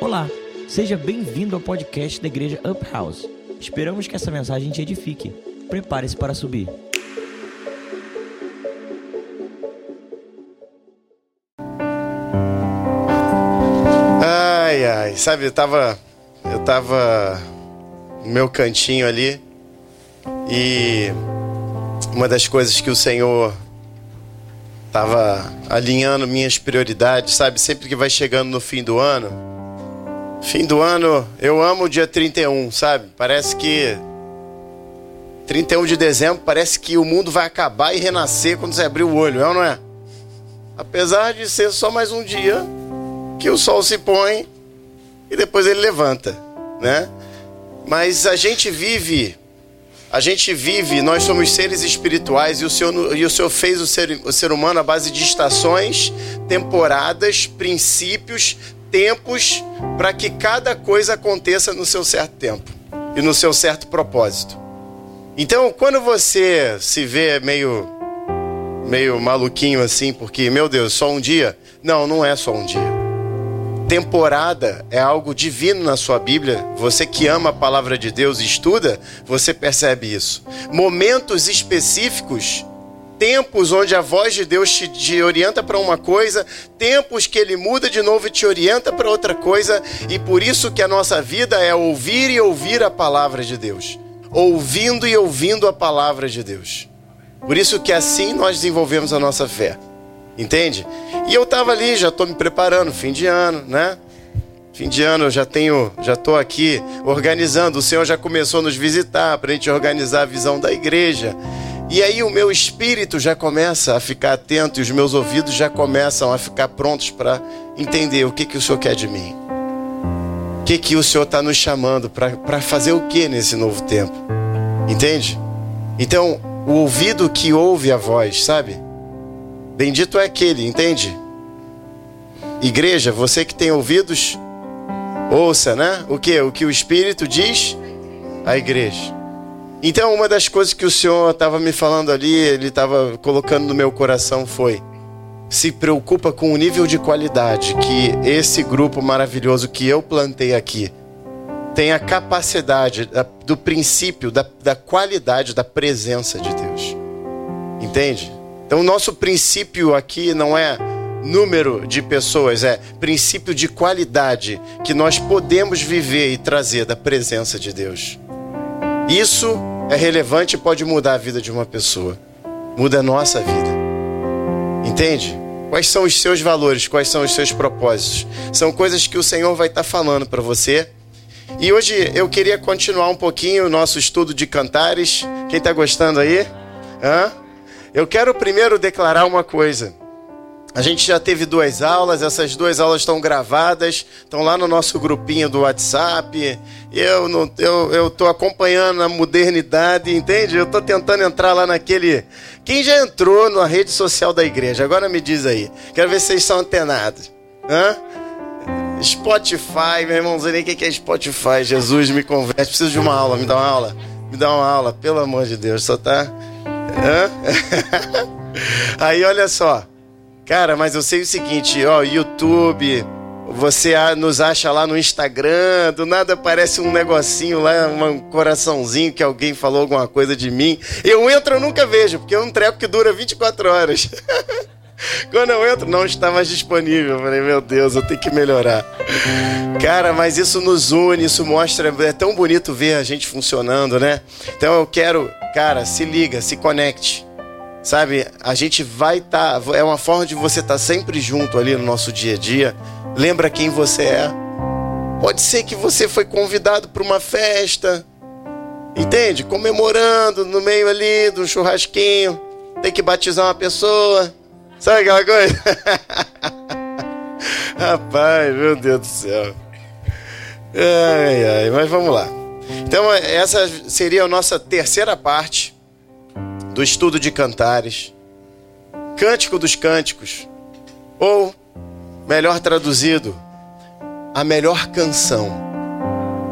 Olá, seja bem-vindo ao podcast da Igreja Up House. Esperamos que essa mensagem te edifique. Prepare-se para subir. Ai, ai, sabe, eu tava. Eu tava no meu cantinho ali e uma das coisas que o Senhor tava alinhando minhas prioridades, sabe? Sempre que vai chegando no fim do ano. Fim do ano, eu amo o dia 31, sabe? Parece que 31 de dezembro parece que o mundo vai acabar e renascer quando você abrir o olho, é ou não é? Apesar de ser só mais um dia que o sol se põe e depois ele levanta, né? Mas a gente vive, a gente vive, nós somos seres espirituais e o Senhor, e o Senhor fez o ser, o ser humano à base de estações, temporadas, princípios, tempos, para que cada coisa aconteça no seu certo tempo e no seu certo propósito. Então, quando você se vê meio meio maluquinho assim, porque meu Deus, só um dia? Não, não é só um dia. Temporada é algo divino na sua Bíblia. Você que ama a palavra de Deus e estuda, você percebe isso. Momentos específicos tempos onde a voz de Deus te, te orienta para uma coisa, tempos que ele muda de novo e te orienta para outra coisa, e por isso que a nossa vida é ouvir e ouvir a palavra de Deus. Ouvindo e ouvindo a palavra de Deus. Por isso que assim nós desenvolvemos a nossa fé. Entende? E eu estava ali, já estou me preparando, fim de ano, né? Fim de ano eu já tenho, já estou aqui organizando. O Senhor já começou a nos visitar para a gente organizar a visão da igreja. E aí o meu espírito já começa a ficar atento e os meus ouvidos já começam a ficar prontos para entender o que, que o Senhor quer de mim. O que, que o Senhor está nos chamando para fazer o que nesse novo tempo. Entende? Então, o ouvido que ouve a voz, sabe? Bendito é aquele, entende? Igreja, você que tem ouvidos, ouça, né? O que? O que o Espírito diz à igreja. Então, uma das coisas que o Senhor estava me falando ali, ele estava colocando no meu coração foi: se preocupa com o nível de qualidade que esse grupo maravilhoso que eu plantei aqui tem a capacidade do princípio, da, da qualidade da presença de Deus. Entende? Então, o nosso princípio aqui não é número de pessoas, é princípio de qualidade que nós podemos viver e trazer da presença de Deus. Isso é relevante e pode mudar a vida de uma pessoa. Muda a nossa vida. Entende? Quais são os seus valores? Quais são os seus propósitos? São coisas que o Senhor vai estar falando para você. E hoje eu queria continuar um pouquinho o nosso estudo de cantares. Quem está gostando aí? Hã? Eu quero primeiro declarar uma coisa. A gente já teve duas aulas, essas duas aulas estão gravadas, estão lá no nosso grupinho do WhatsApp. Eu não, eu, eu tô acompanhando a modernidade, entende? Eu tô tentando entrar lá naquele. Quem já entrou na rede social da igreja? Agora me diz aí. Quero ver se vocês são antenados. Hã? Spotify, meu irmão, não sei nem o que é Spotify. Jesus me converte. Preciso de uma aula, me dá uma aula. Me dá uma aula, pelo amor de Deus. Só tá. Hã? aí olha só. Cara, mas eu sei o seguinte, ó, YouTube, você nos acha lá no Instagram, do nada aparece um negocinho lá, um coraçãozinho que alguém falou alguma coisa de mim. Eu entro, eu nunca vejo, porque é um treco que dura 24 horas. Quando eu entro, não está mais disponível. Eu falei, meu Deus, eu tenho que melhorar. Cara, mas isso nos une, isso mostra. É tão bonito ver a gente funcionando, né? Então eu quero, cara, se liga, se conecte. Sabe, a gente vai estar. Tá, é uma forma de você estar tá sempre junto ali no nosso dia a dia. Lembra quem você é. Pode ser que você foi convidado para uma festa, entende? Comemorando no meio ali um churrasquinho. Tem que batizar uma pessoa. Sabe aquela coisa? Rapaz, meu Deus do céu. Ai, ai, mas vamos lá. Então, essa seria a nossa terceira parte do estudo de cantares, Cântico dos Cânticos, ou, melhor traduzido, a melhor canção,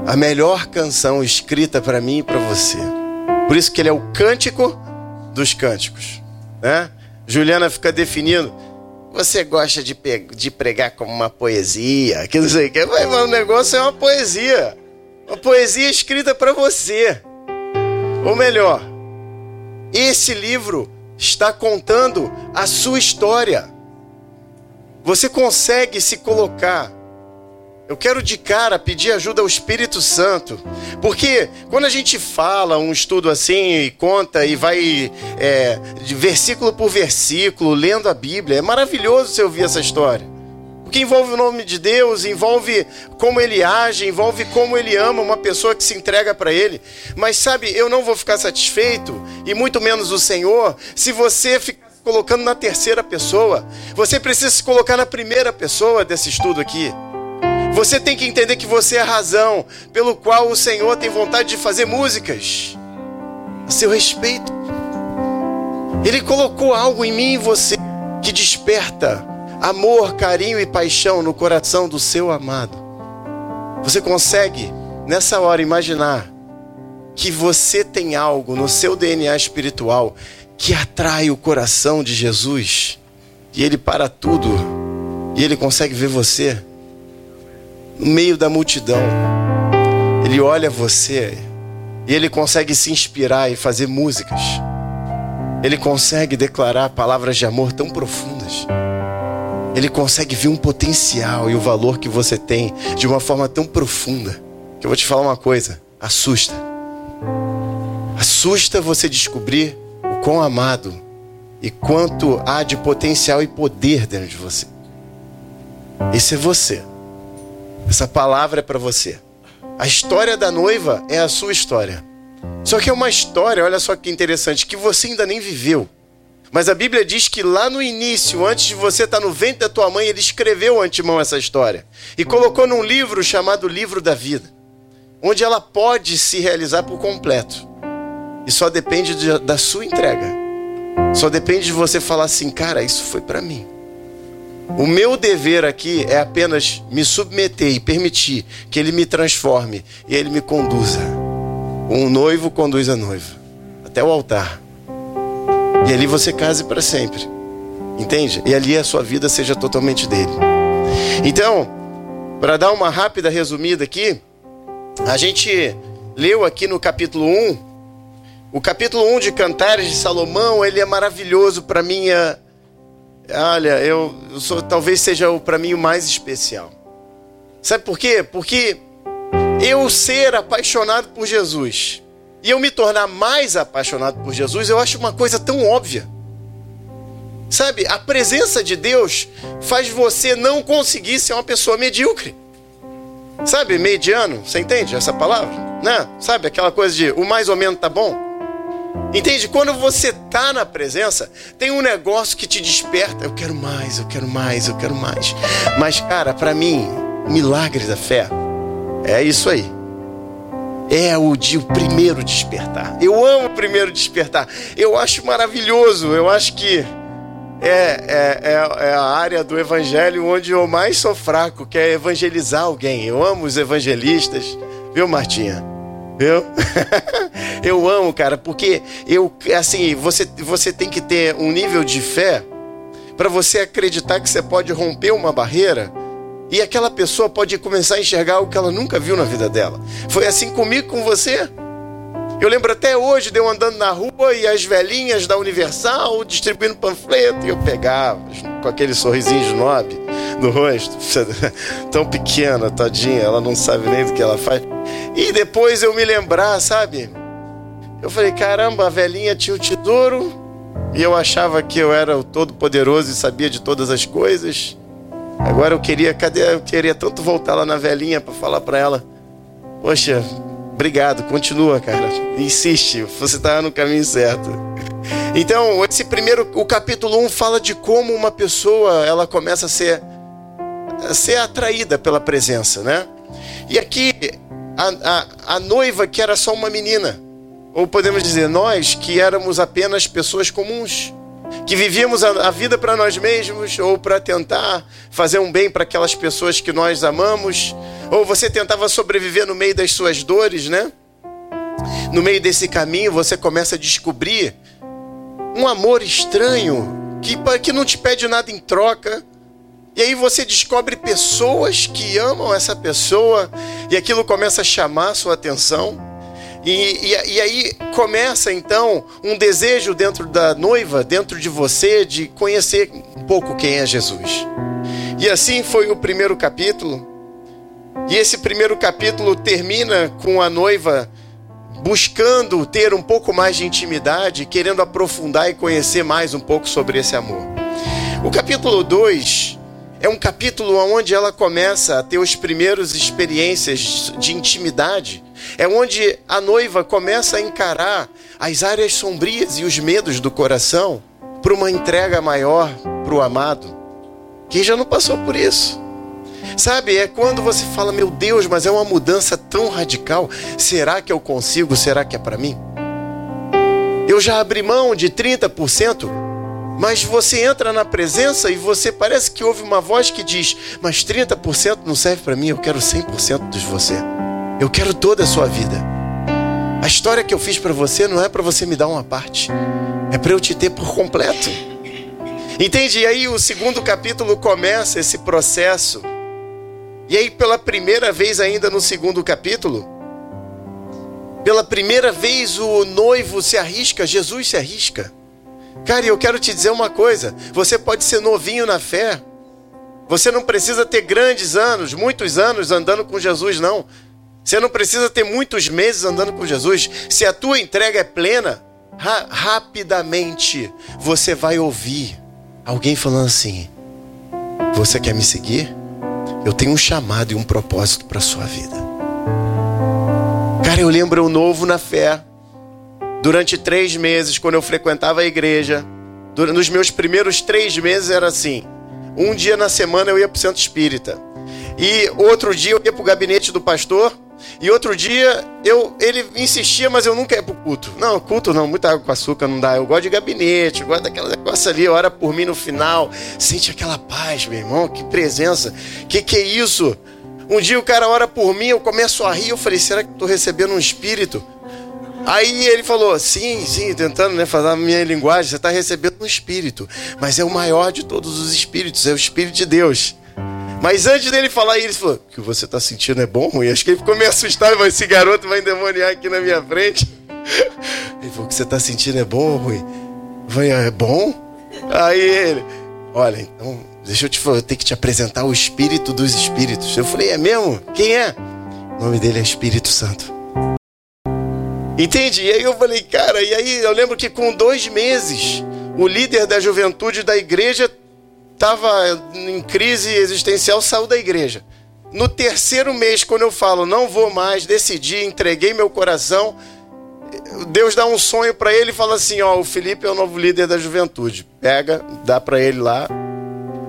a melhor canção escrita para mim e para você. Por isso que ele é o Cântico dos Cânticos, né? Juliana fica definindo você gosta de, de pregar como uma poesia, que não sei o que, mas o negócio é uma poesia. Uma poesia escrita para você. Ou melhor, esse livro está contando a sua história. Você consegue se colocar eu quero de cara pedir ajuda ao Espírito Santo, porque quando a gente fala um estudo assim e conta e vai é, de versículo por versículo lendo a Bíblia, é maravilhoso você ouvir essa história. Porque envolve o nome de Deus, envolve como ele age, envolve como ele ama uma pessoa que se entrega para ele. Mas sabe, eu não vou ficar satisfeito, e muito menos o Senhor, se você ficar colocando na terceira pessoa. Você precisa se colocar na primeira pessoa desse estudo aqui. Você tem que entender que você é a razão pelo qual o Senhor tem vontade de fazer músicas a seu respeito. Ele colocou algo em mim e você que desperta amor, carinho e paixão no coração do seu amado. Você consegue, nessa hora, imaginar que você tem algo no seu DNA espiritual que atrai o coração de Jesus e ele para tudo e ele consegue ver você no meio da multidão. Ele olha você e ele consegue se inspirar e fazer músicas. Ele consegue declarar palavras de amor tão profundas. Ele consegue ver um potencial e o valor que você tem de uma forma tão profunda. Que eu vou te falar uma coisa: assusta. Assusta você descobrir o quão amado e quanto há de potencial e poder dentro de você. Esse é você. Essa palavra é para você. A história da noiva é a sua história. Só que é uma história, olha só que interessante, que você ainda nem viveu. Mas a Bíblia diz que lá no início, antes de você estar no ventre da tua mãe, ele escreveu antemão essa história e colocou num livro chamado Livro da Vida, onde ela pode se realizar por completo. E só depende de, da sua entrega. Só depende de você falar assim, cara, isso foi para mim. O meu dever aqui é apenas me submeter e permitir que ele me transforme e ele me conduza. Um noivo conduz a noiva até o altar. E ali você case para sempre. Entende? E ali a sua vida seja totalmente dele. Então, para dar uma rápida resumida aqui, a gente leu aqui no capítulo 1, o capítulo 1 de Cantares de Salomão, ele é maravilhoso para minha Olha, eu, eu sou, talvez seja para mim o mais especial. Sabe por quê? Porque eu ser apaixonado por Jesus e eu me tornar mais apaixonado por Jesus, eu acho uma coisa tão óbvia. Sabe, a presença de Deus faz você não conseguir ser uma pessoa medíocre. Sabe, mediano, você entende essa palavra? Né? Sabe aquela coisa de o mais ou menos tá bom? Entende? Quando você está na presença, tem um negócio que te desperta. Eu quero mais, eu quero mais, eu quero mais. Mas, cara, para mim, milagre da fé é isso aí. É o dia, o primeiro despertar. Eu amo o primeiro despertar. Eu acho maravilhoso. Eu acho que é, é, é, é, a área do evangelho onde eu mais sou fraco, que é evangelizar alguém. Eu amo os evangelistas, viu, Martinha? Viu? eu amo, cara, porque eu assim, você você tem que ter um nível de fé para você acreditar que você pode romper uma barreira e aquela pessoa pode começar a enxergar algo que ela nunca viu na vida dela. Foi assim comigo com você? Eu lembro até hoje de eu andando na rua e as velhinhas da Universal distribuindo panfleto e eu pegava com aquele sorrisinho nobre no rosto, tão pequena, tadinha, ela não sabe nem do que ela faz. E depois eu me lembrar, sabe? Eu falei, caramba, a velhinha tinha o tesouro e eu achava que eu era o todo poderoso e sabia de todas as coisas. Agora eu queria, cadê? Eu queria tanto voltar lá na velhinha para falar para ela, poxa, obrigado, continua, cara, insiste, você está no caminho certo. Então, esse primeiro, o capítulo 1 fala de como uma pessoa, ela começa a ser a ser atraída pela presença, né? E aqui a, a, a noiva que era só uma menina, ou podemos dizer nós que éramos apenas pessoas comuns, que vivíamos a, vida para nós mesmos ou para tentar fazer um bem para aquelas pessoas que nós amamos, ou você tentava sobreviver no meio das suas dores, né? No meio desse caminho você começa a descobrir um amor estranho que, que não te pede nada em troca. E aí você descobre pessoas que amam essa pessoa e aquilo começa a chamar a sua atenção. E, e, e, aí começa então um desejo dentro da noiva, dentro de você, de conhecer um pouco quem é Jesus. E assim foi o primeiro capítulo. E esse primeiro capítulo termina com a noiva buscando ter um pouco mais de intimidade, querendo aprofundar e conhecer mais um pouco sobre esse amor. O capítulo 2 é um capítulo onde ela começa a ter as primeiras experiências de intimidade. É onde a noiva começa a encarar as áreas sombrias e os medos do coração para uma entrega maior para o amado. Quem já não passou por isso? Sabe, é quando você fala, meu Deus, mas é uma mudança tão radical. Será que eu consigo? Será que é para mim? Eu já abri mão de 30%, mas você entra na presença e você parece que ouve uma voz que diz: Mas 30% não serve para mim, eu quero 100% de você. Eu quero toda a sua vida. A história que eu fiz para você não é para você me dar uma parte, é para eu te ter por completo. Entende? E aí o segundo capítulo começa esse processo e aí, pela primeira vez, ainda no segundo capítulo, pela primeira vez o noivo se arrisca, Jesus se arrisca. Cara, eu quero te dizer uma coisa: você pode ser novinho na fé, você não precisa ter grandes anos, muitos anos andando com Jesus, não. Você não precisa ter muitos meses andando com Jesus. Se a tua entrega é plena, ra rapidamente você vai ouvir alguém falando assim: Você quer me seguir? Eu tenho um chamado e um propósito para a sua vida. Cara, eu lembro o novo na fé. Durante três meses, quando eu frequentava a igreja, nos meus primeiros três meses era assim: um dia na semana eu ia para o centro espírita, e outro dia eu ia para o gabinete do pastor, e outro dia eu, ele insistia, mas eu nunca ia pro culto. Não, culto não, muita água com açúcar não dá. Eu gosto de gabinete, eu gosto daquela negócio ali, ora por mim no final. Sente aquela paz, meu irmão, que presença. Que que é isso? Um dia o cara ora por mim, eu começo a rir, eu falei, será que estou recebendo um espírito? Aí ele falou, sim, sim, tentando né, falar a minha linguagem, você está recebendo um espírito, mas é o maior de todos os espíritos, é o Espírito de Deus. Mas antes dele falar, ele falou: O que você está sentindo é bom ou ruim? Acho que ele ficou meio assustado, mas esse garoto vai endemoniar aqui na minha frente. Ele falou: O que você está sentindo é bom ou ruim? Falei: É bom? Aí ele: Olha, então, deixa eu te falar, eu tenho que te apresentar o Espírito dos Espíritos. Eu falei: É mesmo? Quem é? O nome dele é Espírito Santo. Entende? E aí eu falei: Cara, e aí eu lembro que com dois meses, o líder da juventude da igreja estava em crise existencial, saiu da igreja. No terceiro mês, quando eu falo, não vou mais, decidi, entreguei meu coração, Deus dá um sonho para ele e fala assim: Ó, o Felipe é o novo líder da juventude. Pega, dá para ele lá.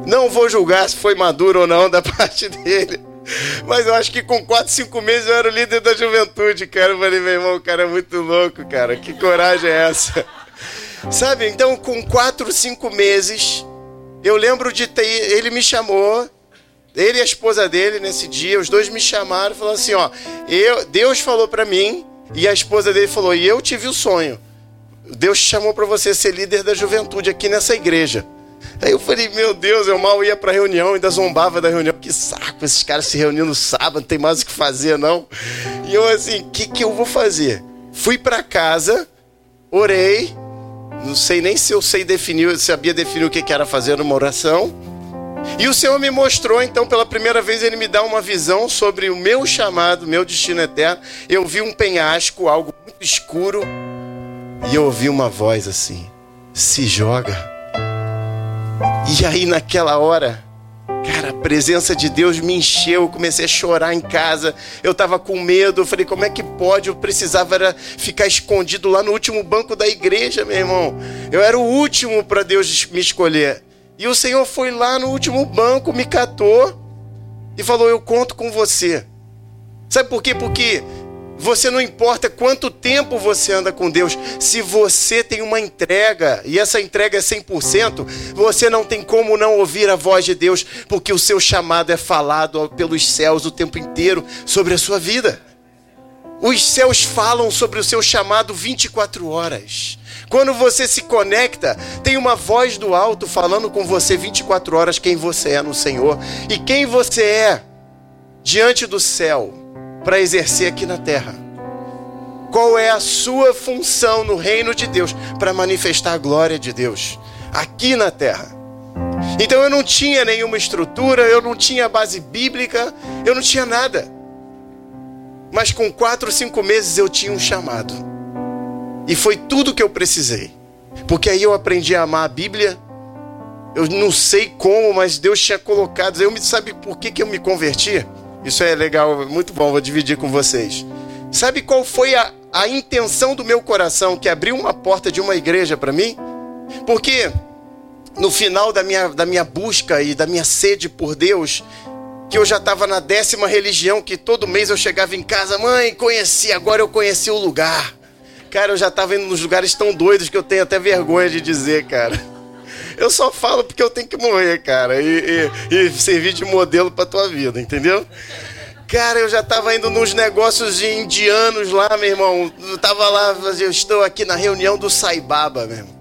Não vou julgar se foi maduro ou não da parte dele. Mas eu acho que com 4, 5 meses eu era o líder da juventude, cara. Eu falei, meu irmão, o cara é muito louco, cara. Que coragem é essa? Sabe, então com 4, 5 meses, eu lembro de ter. Ele me chamou, ele e a esposa dele nesse dia, os dois me chamaram e falaram assim: ó, eu, Deus falou para mim, e a esposa dele falou: e eu tive o sonho. Deus te chamou para você ser líder da juventude aqui nessa igreja. Aí eu falei, meu Deus, eu mal ia pra reunião, ainda zombava da reunião. Que saco, esses caras se reunindo no sábado, não tem mais o que fazer, não. E eu assim, o que, que eu vou fazer? Fui para casa, orei, não sei nem se eu sei definir, sabia definir o que era fazer uma oração. E o Senhor me mostrou, então, pela primeira vez, Ele me dá uma visão sobre o meu chamado, meu destino eterno. Eu vi um penhasco, algo muito escuro, e eu ouvi uma voz assim: se joga. E aí, naquela hora, Cara, a presença de Deus me encheu, eu comecei a chorar em casa. Eu tava com medo, eu falei, como é que pode? Eu precisava era ficar escondido lá no último banco da igreja, meu irmão. Eu era o último para Deus me escolher. E o Senhor foi lá no último banco, me catou e falou: "Eu conto com você". Sabe por quê? Porque você não importa quanto tempo você anda com Deus, se você tem uma entrega e essa entrega é 100%, você não tem como não ouvir a voz de Deus, porque o seu chamado é falado pelos céus o tempo inteiro sobre a sua vida. Os céus falam sobre o seu chamado 24 horas. Quando você se conecta, tem uma voz do alto falando com você 24 horas quem você é no Senhor e quem você é diante do céu para exercer aqui na terra. Qual é a sua função no reino de Deus para manifestar a glória de Deus aqui na terra? Então eu não tinha nenhuma estrutura, eu não tinha base bíblica, eu não tinha nada. Mas com quatro, cinco meses eu tinha um chamado. E foi tudo que eu precisei. Porque aí eu aprendi a amar a Bíblia. Eu não sei como, mas Deus tinha colocado. Eu me sabe por que, que eu me converti? Isso é legal, muito bom, vou dividir com vocês. Sabe qual foi a, a intenção do meu coração que abriu uma porta de uma igreja para mim? Porque no final da minha, da minha busca e da minha sede por Deus, que eu já estava na décima religião, que todo mês eu chegava em casa, mãe, conheci, agora eu conheci o lugar. Cara, eu já tava indo nos lugares tão doidos que eu tenho até vergonha de dizer, cara. Eu só falo porque eu tenho que morrer, cara, e, e, e servir de modelo pra tua vida, entendeu? Cara, eu já tava indo nos negócios indianos lá, meu irmão. Eu tava lá, eu estou aqui na reunião do Saibaba, meu irmão.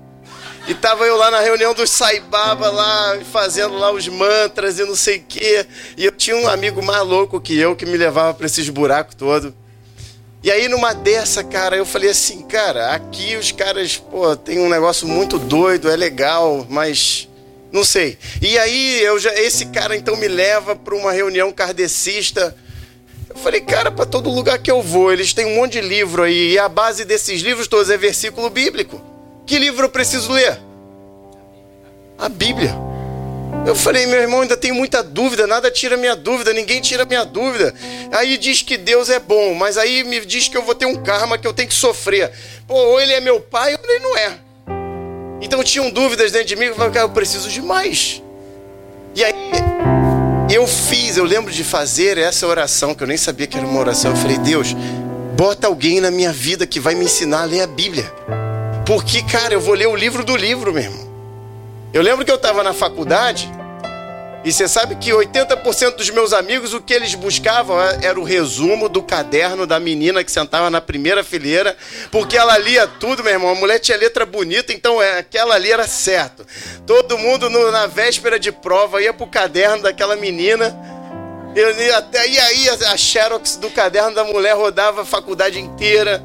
E tava eu lá na reunião do Saibaba, lá, fazendo lá os mantras e não sei o quê. E eu tinha um amigo mais louco que eu, que me levava para esses buracos todos. E aí numa dessa, cara, eu falei assim, cara, aqui os caras, pô, tem um negócio muito doido, é legal, mas não sei. E aí eu já esse cara então me leva para uma reunião kardecista. Eu falei, cara, para todo lugar que eu vou, eles têm um monte de livro aí, e a base desses livros todos é versículo bíblico. Que livro eu preciso ler? A Bíblia. Eu falei, meu irmão, ainda tenho muita dúvida, nada tira minha dúvida, ninguém tira minha dúvida. Aí diz que Deus é bom, mas aí me diz que eu vou ter um karma que eu tenho que sofrer. Pô, ou ele é meu pai ou ele não é. Então tinham dúvidas dentro de mim, eu falei, cara, eu preciso de mais. E aí eu fiz, eu lembro de fazer essa oração, que eu nem sabia que era uma oração. Eu falei, Deus, bota alguém na minha vida que vai me ensinar a ler a Bíblia. Porque, cara, eu vou ler o livro do livro mesmo. Eu lembro que eu estava na faculdade e você sabe que 80% dos meus amigos, o que eles buscavam era o resumo do caderno da menina que sentava na primeira fileira, porque ela lia tudo, meu irmão. A mulher tinha letra bonita, então é, aquela ali era certo. Todo mundo no, na véspera de prova ia pro caderno daquela menina. Eu, até, e aí a xerox do caderno da mulher rodava a faculdade inteira.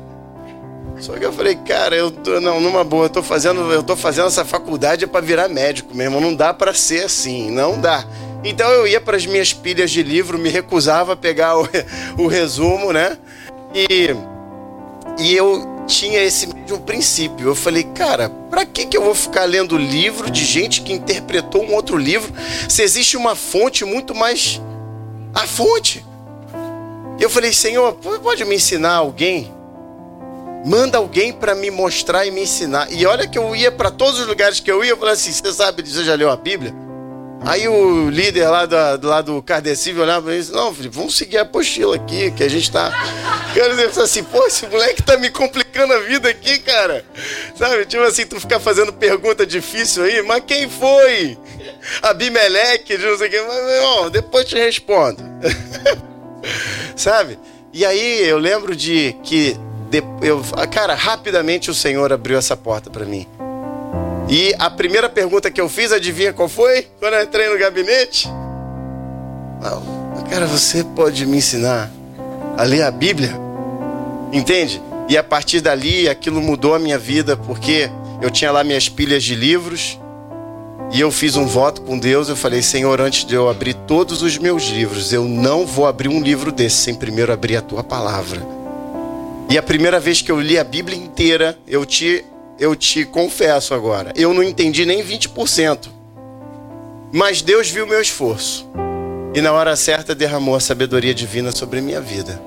Só que eu falei, cara, eu tô, não, numa boa, eu tô fazendo, eu tô fazendo essa faculdade para virar médico mesmo, não dá para ser assim, não dá. Então eu ia para as minhas pilhas de livro, me recusava a pegar o, o resumo, né? E, e eu tinha esse mesmo princípio. Eu falei, cara, para que, que eu vou ficar lendo livro de gente que interpretou um outro livro se existe uma fonte muito mais. A fonte. Eu falei, Senhor, pode me ensinar alguém Manda alguém para me mostrar e me ensinar. E olha que eu ia para todos os lugares que eu ia, eu falei assim: você sabe, você já leu a Bíblia? Aí o líder lá, da, lá do Cardecível olhava e disse: Não, vamos seguir a apostila aqui, que a gente tá. Eu disse assim: Pô, esse moleque tá me complicando a vida aqui, cara. Sabe? Tipo assim, tu ficar fazendo pergunta difícil aí, mas quem foi? Abimeleque, não sei o que. Mas, depois te respondo. Sabe? E aí eu lembro de que eu, cara, rapidamente o Senhor abriu essa porta para mim. E a primeira pergunta que eu fiz, adivinha qual foi? Quando eu entrei no gabinete? Cara, você pode me ensinar a ler a Bíblia? Entende? E a partir dali, aquilo mudou a minha vida, porque eu tinha lá minhas pilhas de livros. E eu fiz um voto com Deus. Eu falei, Senhor, antes de eu abrir todos os meus livros, eu não vou abrir um livro desse sem primeiro abrir a tua palavra. E a primeira vez que eu li a Bíblia inteira, eu te, eu te confesso agora, eu não entendi nem 20%. Mas Deus viu meu esforço. E na hora certa derramou a sabedoria divina sobre minha vida.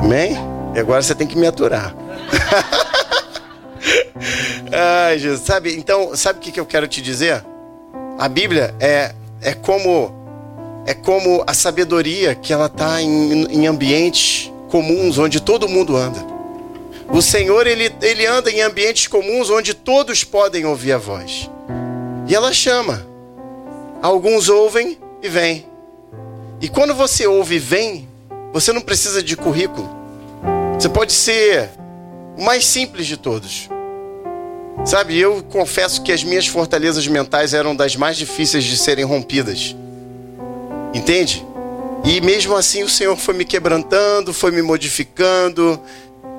Amém? E agora você tem que me aturar. Ai, Jesus. Sabe, então, sabe o que eu quero te dizer? A Bíblia é, é como é como a sabedoria que ela está em, em ambientes comuns onde todo mundo anda. O Senhor, ele, ele anda em ambientes comuns onde todos podem ouvir a voz. E ela chama. Alguns ouvem e vêm. E quando você ouve e vem, você não precisa de currículo. Você pode ser o mais simples de todos. Sabe, eu confesso que as minhas fortalezas mentais eram das mais difíceis de serem rompidas. Entende? E mesmo assim o Senhor foi me quebrantando, foi me modificando.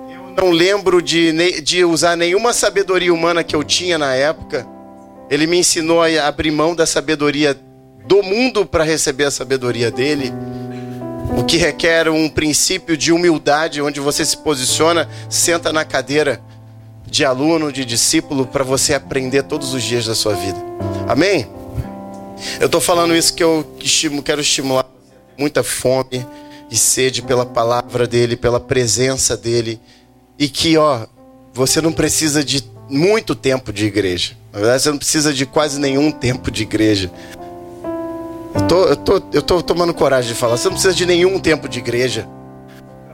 Eu não lembro de, de usar nenhuma sabedoria humana que eu tinha na época. Ele me ensinou a abrir mão da sabedoria do mundo para receber a sabedoria dele. O que requer um princípio de humildade, onde você se posiciona, senta na cadeira de aluno, de discípulo, para você aprender todos os dias da sua vida. Amém? Eu estou falando isso que eu quero estimular muita fome e sede pela palavra dele, pela presença dele. E que, ó, você não precisa de muito tempo de igreja. Na verdade, você não precisa de quase nenhum tempo de igreja. Eu tô, eu tô, eu tô tomando coragem de falar. Você não precisa de nenhum tempo de igreja.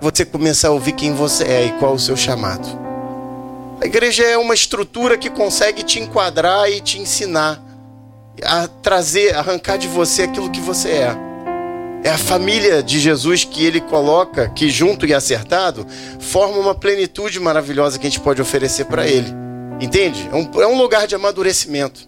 Você começar a ouvir quem você é e qual o seu chamado. A igreja é uma estrutura que consegue te enquadrar e te ensinar a trazer, arrancar de você aquilo que você é. É a família de Jesus que ele coloca, que junto e acertado, forma uma plenitude maravilhosa que a gente pode oferecer para ele. Entende? É um, é um, lugar de amadurecimento.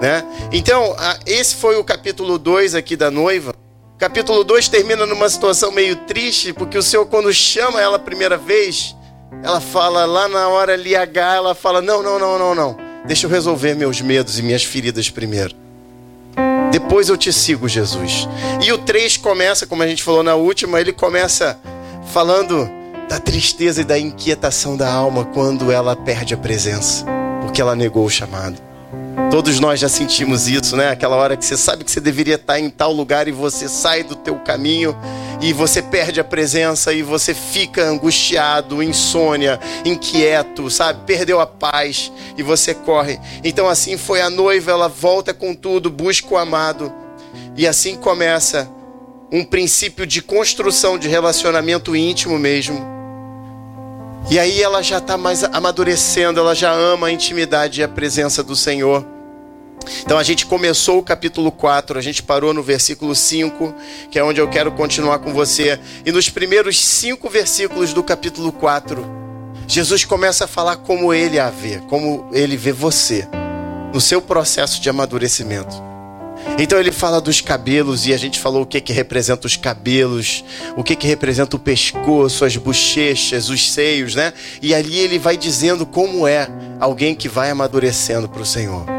Né? Então, a, esse foi o capítulo 2 aqui da noiva. capítulo 2 termina numa situação meio triste, porque o Senhor, quando chama ela a primeira vez, ela fala lá na hora ali H, ela fala: Não, não, não, não, não. Deixa eu resolver meus medos e minhas feridas primeiro. Depois eu te sigo, Jesus. E o 3 começa, como a gente falou na última, ele começa falando da tristeza e da inquietação da alma quando ela perde a presença, porque ela negou o chamado. Todos nós já sentimos isso, né? Aquela hora que você sabe que você deveria estar em tal lugar e você sai do teu caminho e você perde a presença e você fica angustiado, insônia, inquieto, sabe? Perdeu a paz e você corre. Então assim foi a noiva, ela volta com tudo, busca o amado. E assim começa um princípio de construção de relacionamento íntimo mesmo. E aí ela já está mais amadurecendo, ela já ama a intimidade e a presença do Senhor. Então a gente começou o capítulo 4, a gente parou no versículo 5, que é onde eu quero continuar com você. E nos primeiros cinco versículos do capítulo 4, Jesus começa a falar como ele a vê, como ele vê você, no seu processo de amadurecimento. Então ele fala dos cabelos e a gente falou o que que representa os cabelos, o que que representa o pescoço, as bochechas, os seios, né? E ali ele vai dizendo como é alguém que vai amadurecendo para o Senhor.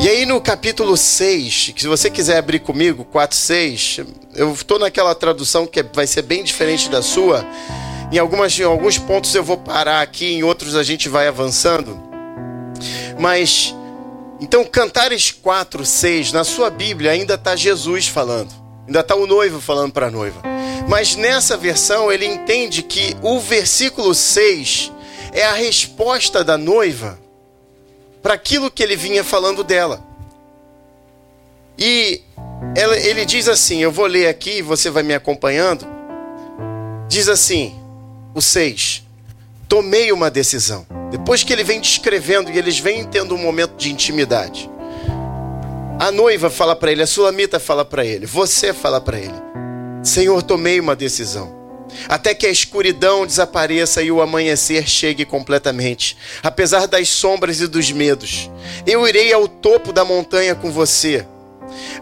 E aí no capítulo 6, que se você quiser abrir comigo, 4, 6, eu estou naquela tradução que vai ser bem diferente da sua. Em, algumas, em alguns pontos eu vou parar aqui, em outros a gente vai avançando. Mas, então, Cantares 4, 6, na sua Bíblia ainda está Jesus falando. Ainda está o noivo falando para a noiva. Mas nessa versão ele entende que o versículo 6 é a resposta da noiva para aquilo que ele vinha falando dela. E ela, ele diz assim: eu vou ler aqui, você vai me acompanhando. Diz assim, o 6. Tomei uma decisão. Depois que ele vem descrevendo e eles vêm tendo um momento de intimidade. A noiva fala para ele, a sulamita fala para ele, você fala para ele: Senhor, tomei uma decisão até que a escuridão desapareça e o amanhecer chegue completamente. Apesar das sombras e dos medos, eu irei ao topo da montanha com você.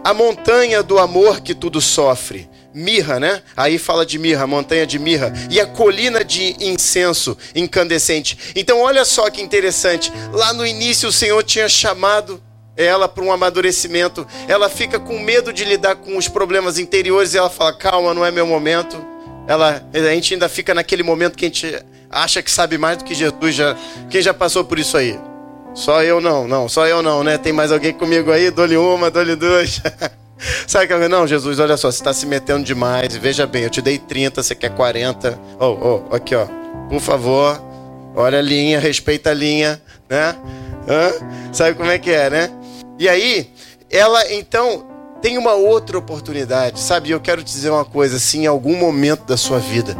A montanha do amor que tudo sofre. Mirra, né? Aí fala de mirra, montanha de mirra. E a colina de incenso incandescente. Então, olha só que interessante. Lá no início, o Senhor tinha chamado ela para um amadurecimento. Ela fica com medo de lidar com os problemas interiores e ela fala: calma, não é meu momento ela, a gente ainda fica naquele momento que a gente acha que sabe mais do que Jesus. Já, quem já passou por isso aí? Só eu não, não, só eu não, né? Tem mais alguém comigo aí? Dou-lhe uma, dou-lhe duas. Sabe que não, Jesus, olha só, você está se metendo demais. Veja bem, eu te dei 30, você quer 40. Oh, oh, aqui, ó. Por favor, olha a linha, respeita a linha, né? Hã? Sabe como é que é, né? E aí, ela então tem uma outra oportunidade, sabe? Eu quero te dizer uma coisa: se em algum momento da sua vida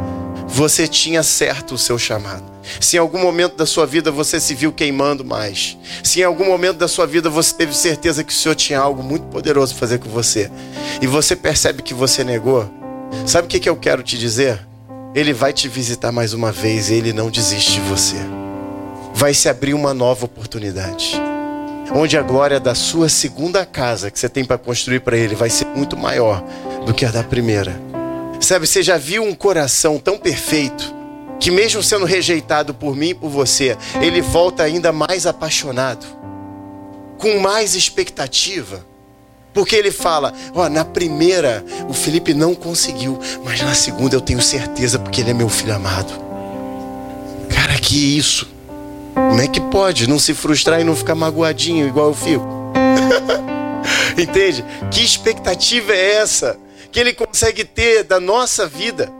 você tinha certo o seu chamado, se em algum momento da sua vida você se viu queimando mais, se em algum momento da sua vida você teve certeza que o Senhor tinha algo muito poderoso para fazer com você, e você percebe que você negou, sabe o que, que eu quero te dizer? ele vai te visitar mais uma vez e ele não desiste de você. Vai se abrir uma nova oportunidade. Onde a glória da sua segunda casa que você tem para construir para ele vai ser muito maior do que a da primeira. Sabe, você já viu um coração tão perfeito que, mesmo sendo rejeitado por mim e por você, ele volta ainda mais apaixonado, com mais expectativa. Porque ele fala: Ó, na primeira o Felipe não conseguiu, mas na segunda eu tenho certeza, porque ele é meu filho amado. Cara, que isso? Como é que pode não se frustrar e não ficar magoadinho igual eu fico? Entende? Que expectativa é essa que ele consegue ter da nossa vida?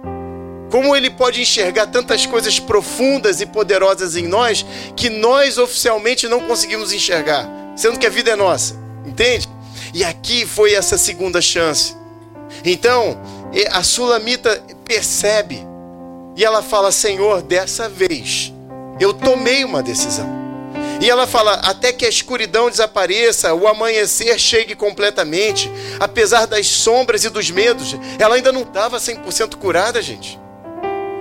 Como ele pode enxergar tantas coisas profundas e poderosas em nós que nós oficialmente não conseguimos enxergar, sendo que a vida é nossa? Entende? E aqui foi essa segunda chance. Então, a sulamita percebe e ela fala: Senhor, dessa vez eu tomei uma decisão. E ela fala: até que a escuridão desapareça, o amanhecer chegue completamente, apesar das sombras e dos medos, ela ainda não estava 100% curada, gente.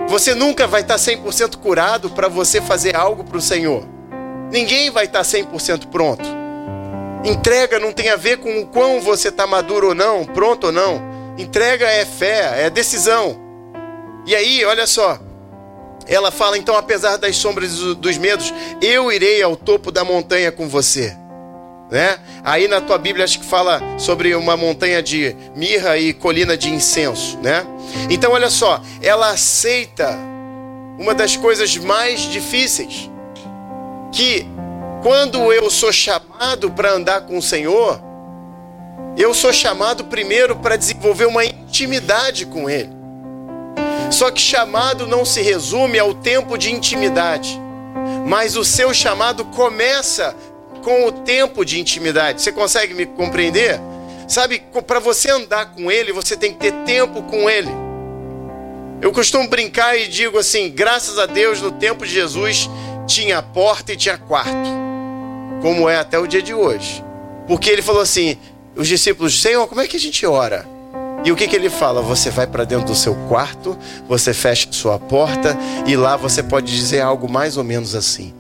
Você nunca vai estar 100% curado para você fazer algo para o Senhor. Ninguém vai estar 100% pronto. Entrega não tem a ver com o quão você está maduro ou não, pronto ou não. Entrega é fé, é decisão. E aí, olha só. Ela fala então, apesar das sombras dos medos, eu irei ao topo da montanha com você. Né? Aí na tua Bíblia acho que fala sobre uma montanha de mirra e colina de incenso, né? Então olha só, ela aceita uma das coisas mais difíceis que quando eu sou chamado para andar com o Senhor, eu sou chamado primeiro para desenvolver uma intimidade com Ele. Só que chamado não se resume ao tempo de intimidade, mas o seu chamado começa com o tempo de intimidade. Você consegue me compreender? Sabe, para você andar com Ele, você tem que ter tempo com Ele. Eu costumo brincar e digo assim: graças a Deus, no tempo de Jesus, tinha porta e tinha quarto como é até o dia de hoje. Porque ele falou assim: os discípulos, Senhor, como é que a gente ora? E o que, que ele fala? Você vai para dentro do seu quarto, você fecha sua porta e lá você pode dizer algo mais ou menos assim.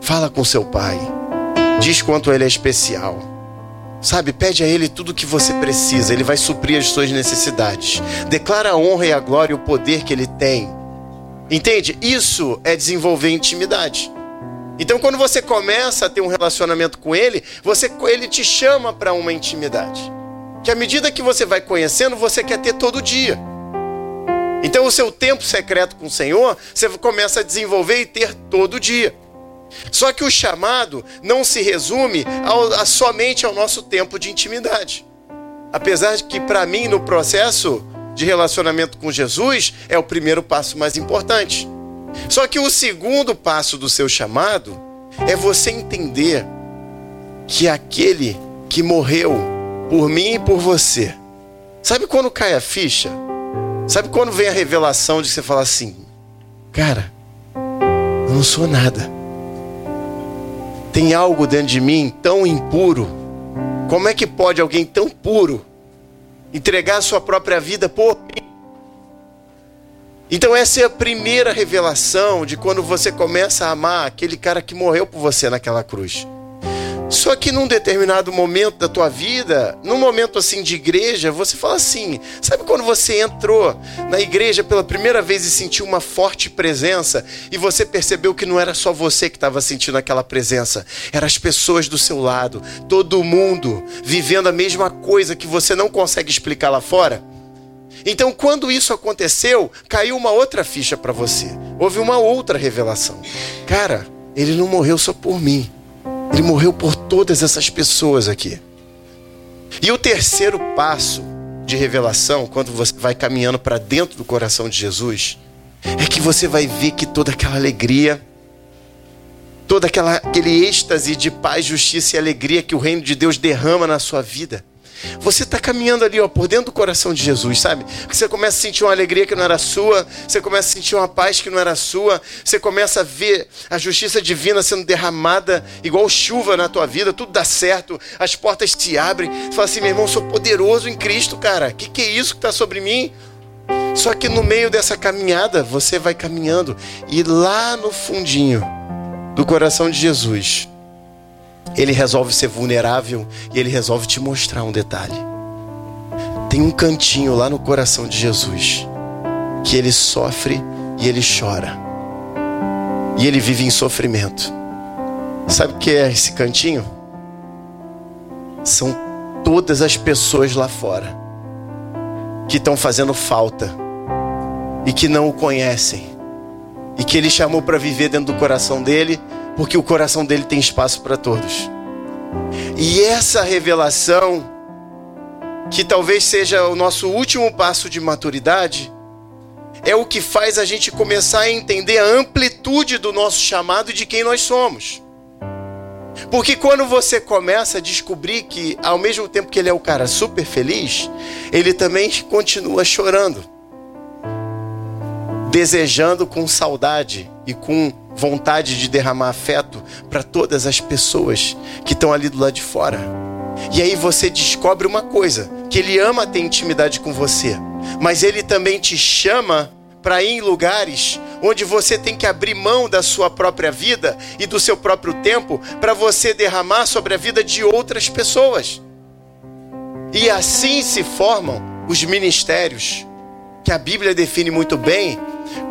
Fala com seu pai, diz quanto ele é especial. Sabe, pede a ele tudo o que você precisa, ele vai suprir as suas necessidades. Declara a honra e a glória e o poder que ele tem. Entende? Isso é desenvolver intimidade. Então, quando você começa a ter um relacionamento com ele, você, ele te chama para uma intimidade. Que à medida que você vai conhecendo, você quer ter todo dia. Então, o seu tempo secreto com o Senhor, você começa a desenvolver e ter todo dia. Só que o chamado não se resume ao, a, somente ao nosso tempo de intimidade. Apesar de que, para mim, no processo de relacionamento com Jesus, é o primeiro passo mais importante. Só que o segundo passo do seu chamado é você entender que aquele que morreu por mim e por você. Sabe quando cai a ficha? Sabe quando vem a revelação de você falar assim: Cara, eu não sou nada. Tem algo dentro de mim tão impuro. Como é que pode alguém tão puro entregar a sua própria vida por mim? Então, essa é a primeira revelação de quando você começa a amar aquele cara que morreu por você naquela cruz. Só que num determinado momento da tua vida, num momento assim de igreja, você fala assim: sabe quando você entrou na igreja pela primeira vez e sentiu uma forte presença e você percebeu que não era só você que estava sentindo aquela presença, eram as pessoas do seu lado, todo mundo vivendo a mesma coisa que você não consegue explicar lá fora? Então, quando isso aconteceu, caiu uma outra ficha para você. Houve uma outra revelação. Cara, ele não morreu só por mim. Ele morreu por todas essas pessoas aqui. E o terceiro passo de revelação, quando você vai caminhando para dentro do coração de Jesus, é que você vai ver que toda aquela alegria, todo aquela, aquele êxtase de paz, justiça e alegria que o reino de Deus derrama na sua vida, você está caminhando ali, ó, por dentro do coração de Jesus, sabe? Você começa a sentir uma alegria que não era sua, você começa a sentir uma paz que não era sua, você começa a ver a justiça divina sendo derramada igual chuva na tua vida, tudo dá certo, as portas se abrem. Você fala assim, meu irmão, sou poderoso em Cristo, cara. Que que é isso que está sobre mim? Só que no meio dessa caminhada, você vai caminhando e lá no fundinho do coração de Jesus, ele resolve ser vulnerável e ele resolve te mostrar um detalhe. Tem um cantinho lá no coração de Jesus que ele sofre e ele chora. E ele vive em sofrimento. Sabe o que é esse cantinho? São todas as pessoas lá fora que estão fazendo falta e que não o conhecem e que ele chamou para viver dentro do coração dele, porque o coração dele tem espaço para todos. E essa revelação, que talvez seja o nosso último passo de maturidade, é o que faz a gente começar a entender a amplitude do nosso chamado e de quem nós somos. Porque quando você começa a descobrir que, ao mesmo tempo que ele é o cara super feliz, ele também continua chorando, desejando com saudade e com vontade de derramar afeto para todas as pessoas que estão ali do lado de fora. E aí você descobre uma coisa: que ele ama ter intimidade com você, mas ele também te chama para ir em lugares onde você tem que abrir mão da sua própria vida e do seu próprio tempo para você derramar sobre a vida de outras pessoas. E assim se formam os ministérios, que a Bíblia define muito bem,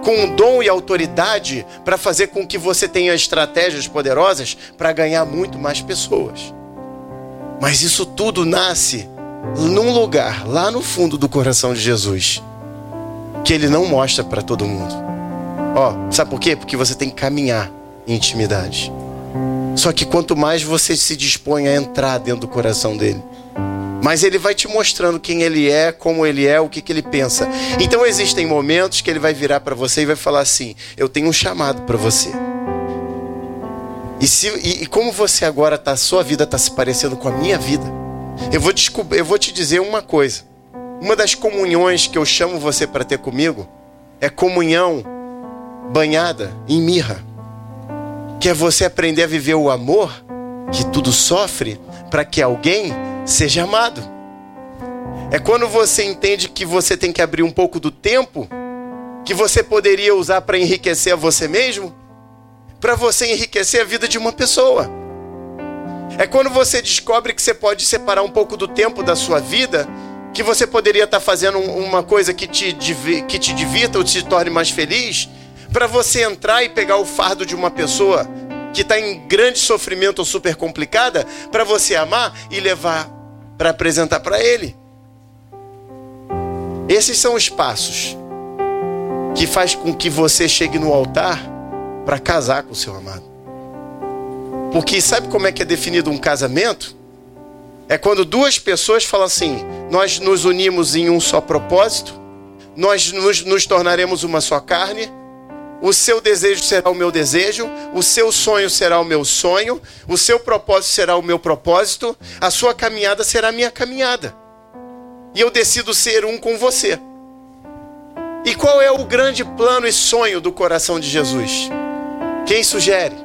com dom e autoridade para fazer com que você tenha estratégias poderosas para ganhar muito mais pessoas. Mas isso tudo nasce num lugar lá no fundo do coração de Jesus que ele não mostra para todo mundo. Ó, oh, sabe por quê? Porque você tem que caminhar em intimidade. Só que quanto mais você se dispõe a entrar dentro do coração dele, mas ele vai te mostrando quem ele é, como ele é, o que, que ele pensa. Então existem momentos que ele vai virar para você e vai falar assim: Eu tenho um chamado para você. E, se, e, e, como você agora tá, sua vida está se parecendo com a minha vida, eu vou, eu vou te dizer uma coisa. Uma das comunhões que eu chamo você para ter comigo é comunhão banhada em mirra. Que é você aprender a viver o amor que tudo sofre para que alguém seja amado. É quando você entende que você tem que abrir um pouco do tempo que você poderia usar para enriquecer a você mesmo, para você enriquecer a vida de uma pessoa. É quando você descobre que você pode separar um pouco do tempo da sua vida que você poderia estar fazendo uma coisa que te, que te divirta ou te torne mais feliz, para você entrar e pegar o fardo de uma pessoa que está em grande sofrimento ou super complicada, para você amar e levar para apresentar para ele. Esses são os passos que faz com que você chegue no altar para casar com o seu amado. Porque sabe como é que é definido um casamento? É quando duas pessoas falam assim: nós nos unimos em um só propósito, nós nos, nos tornaremos uma só carne. O seu desejo será o meu desejo, o seu sonho será o meu sonho, o seu propósito será o meu propósito, a sua caminhada será a minha caminhada. E eu decido ser um com você. E qual é o grande plano e sonho do coração de Jesus? Quem sugere?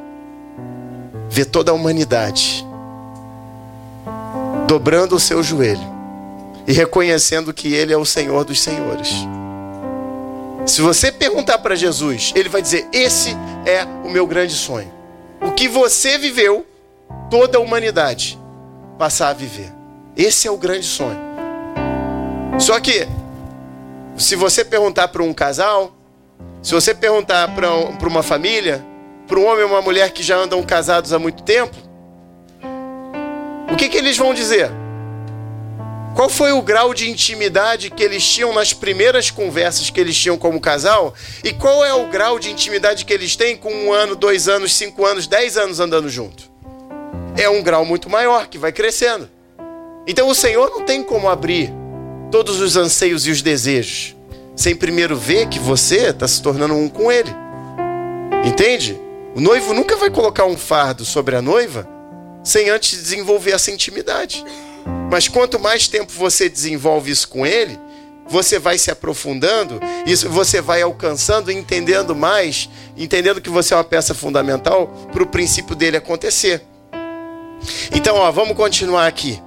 Ver toda a humanidade dobrando o seu joelho e reconhecendo que Ele é o Senhor dos Senhores. Se você perguntar para Jesus, Ele vai dizer: Esse é o meu grande sonho. O que você viveu, toda a humanidade passar a viver. Esse é o grande sonho. Só que, se você perguntar para um casal, se você perguntar para uma família, para um homem ou uma mulher que já andam casados há muito tempo, o que, que eles vão dizer? Qual foi o grau de intimidade que eles tinham nas primeiras conversas que eles tinham como casal? E qual é o grau de intimidade que eles têm com um ano, dois anos, cinco anos, dez anos andando junto? É um grau muito maior que vai crescendo. Então o Senhor não tem como abrir todos os anseios e os desejos sem primeiro ver que você está se tornando um com Ele. Entende? O noivo nunca vai colocar um fardo sobre a noiva sem antes desenvolver essa intimidade. Mas quanto mais tempo você desenvolve isso com ele, você vai se aprofundando, isso você vai alcançando, entendendo mais, entendendo que você é uma peça fundamental para o princípio dele acontecer. Então, ó, vamos continuar aqui.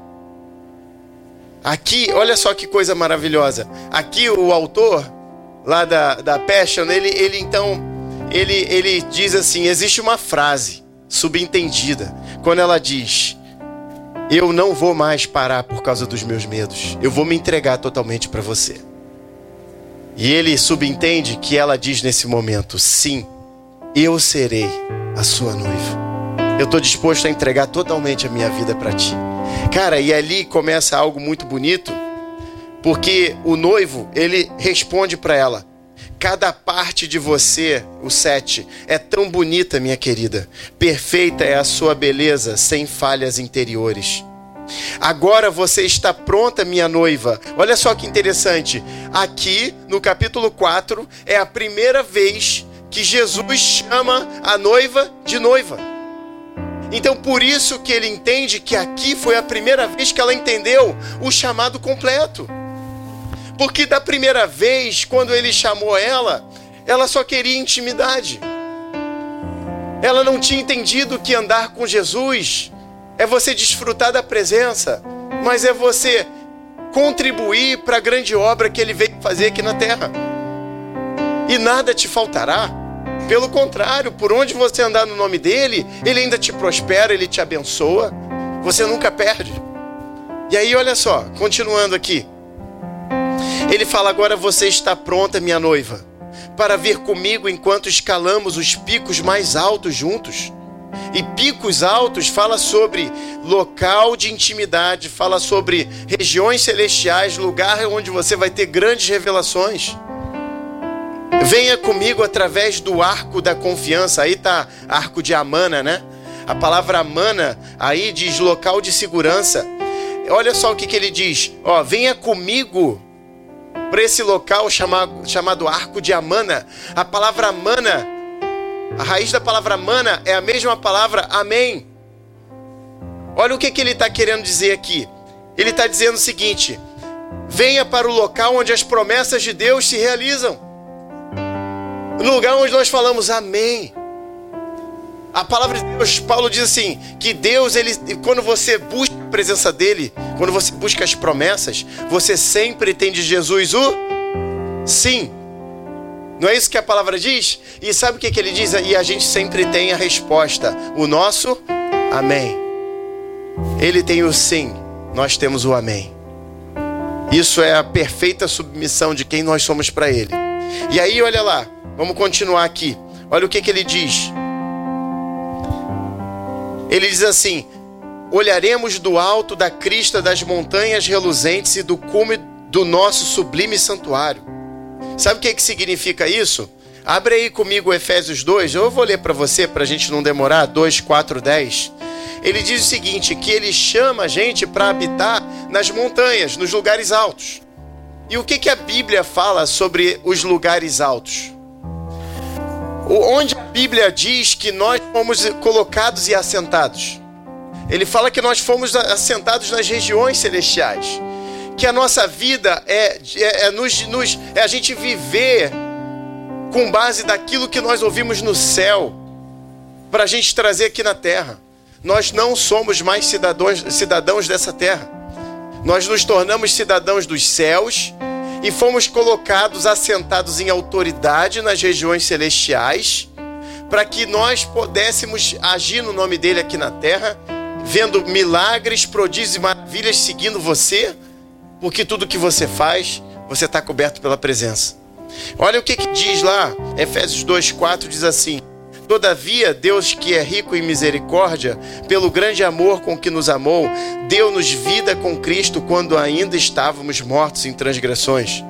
Aqui, olha só que coisa maravilhosa. Aqui o autor, lá da, da Passion, ele, ele então, ele, ele diz assim, existe uma frase subentendida, quando ela diz, eu não vou mais parar por causa dos meus medos, eu vou me entregar totalmente para você. E ele subentende que ela diz nesse momento, sim, eu serei a sua noiva. Eu estou disposto a entregar totalmente a minha vida para ti. Cara, e ali começa algo muito bonito, porque o noivo, ele responde para ela: Cada parte de você, o sete, é tão bonita, minha querida. Perfeita é a sua beleza, sem falhas interiores. Agora você está pronta, minha noiva. Olha só que interessante. Aqui, no capítulo 4, é a primeira vez que Jesus chama a noiva de noiva. Então, por isso que ele entende que aqui foi a primeira vez que ela entendeu o chamado completo. Porque da primeira vez, quando ele chamou ela, ela só queria intimidade. Ela não tinha entendido que andar com Jesus é você desfrutar da presença, mas é você contribuir para a grande obra que ele veio fazer aqui na terra. E nada te faltará. Pelo contrário, por onde você andar no nome dele, ele ainda te prospera, ele te abençoa. Você nunca perde. E aí, olha só, continuando aqui. Ele fala: Agora você está pronta, minha noiva, para vir comigo enquanto escalamos os picos mais altos juntos. E picos altos fala sobre local de intimidade, fala sobre regiões celestiais, lugar onde você vai ter grandes revelações. Venha comigo através do arco da confiança. Aí tá arco de Amana, né? A palavra Amana aí diz local de segurança. Olha só o que, que ele diz. Ó, venha comigo para esse local chamado, chamado arco de Amana. A palavra Amana, a raiz da palavra Amana é a mesma palavra Amém. Olha o que, que ele está querendo dizer aqui. Ele está dizendo o seguinte: venha para o local onde as promessas de Deus se realizam. No lugar onde nós falamos amém. A palavra de Deus, Paulo diz assim, que Deus, ele, quando você busca a presença dele, quando você busca as promessas, você sempre tem de Jesus o sim. Não é isso que a palavra diz? E sabe o que, que ele diz? E a gente sempre tem a resposta, o nosso amém. Ele tem o sim, nós temos o amém. Isso é a perfeita submissão de quem nós somos para ele. E aí, olha lá, Vamos continuar aqui. Olha o que, que ele diz. Ele diz assim: Olharemos do alto da crista das montanhas reluzentes e do cume do nosso sublime santuário. Sabe o que, que significa isso? Abre aí comigo Efésios 2, eu vou ler para você, para a gente não demorar, 2, 4, 10. Ele diz o seguinte: que ele chama a gente para habitar nas montanhas, nos lugares altos. E o que, que a Bíblia fala sobre os lugares altos? Onde a Bíblia diz que nós fomos colocados e assentados. Ele fala que nós fomos assentados nas regiões celestiais. Que a nossa vida é, é, é, nos, nos, é a gente viver com base daquilo que nós ouvimos no céu, para a gente trazer aqui na terra. Nós não somos mais cidadãos, cidadãos dessa terra. Nós nos tornamos cidadãos dos céus e fomos colocados assentados em autoridade nas regiões celestiais, para que nós pudéssemos agir no nome dele aqui na terra, vendo milagres, prodígios e maravilhas seguindo você, porque tudo que você faz, você está coberto pela presença. Olha o que, que diz lá, Efésios 2,4 diz assim: Todavia, Deus que é rico em misericórdia, pelo grande amor com que nos amou, deu-nos vida com Cristo quando ainda estávamos mortos em transgressões.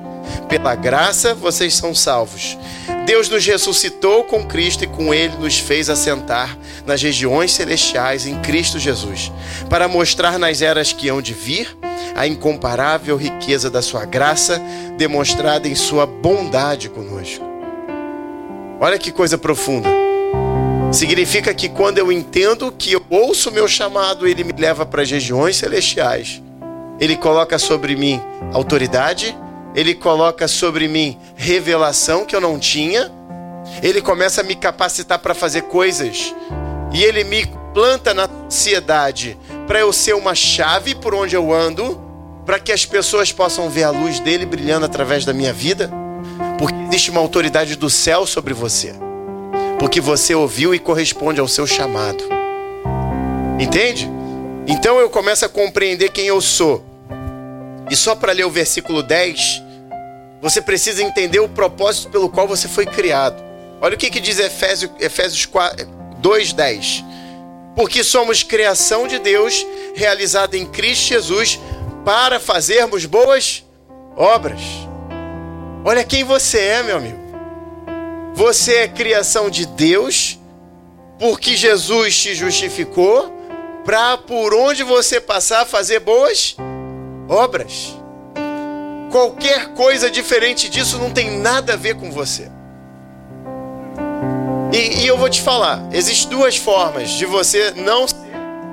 Pela graça vocês são salvos. Deus nos ressuscitou com Cristo e com Ele nos fez assentar nas regiões celestiais em Cristo Jesus, para mostrar nas eras que hão de vir a incomparável riqueza da Sua graça demonstrada em Sua bondade conosco. Olha que coisa profunda. Significa que quando eu entendo que eu ouço o meu chamado, ele me leva para as regiões celestiais. Ele coloca sobre mim autoridade, ele coloca sobre mim revelação que eu não tinha. Ele começa a me capacitar para fazer coisas. E ele me planta na sociedade para eu ser uma chave por onde eu ando, para que as pessoas possam ver a luz dele brilhando através da minha vida Porque existe uma autoridade do céu sobre você. Porque você ouviu e corresponde ao seu chamado. Entende? Então eu começo a compreender quem eu sou. E só para ler o versículo 10, você precisa entender o propósito pelo qual você foi criado. Olha o que, que diz Efésios, Efésios 2,10. Porque somos criação de Deus, realizada em Cristo Jesus, para fazermos boas obras. Olha quem você é, meu amigo. Você é criação de Deus, porque Jesus te justificou, para por onde você passar fazer boas obras. Qualquer coisa diferente disso não tem nada a ver com você. E, e eu vou te falar, existem duas formas de você não ser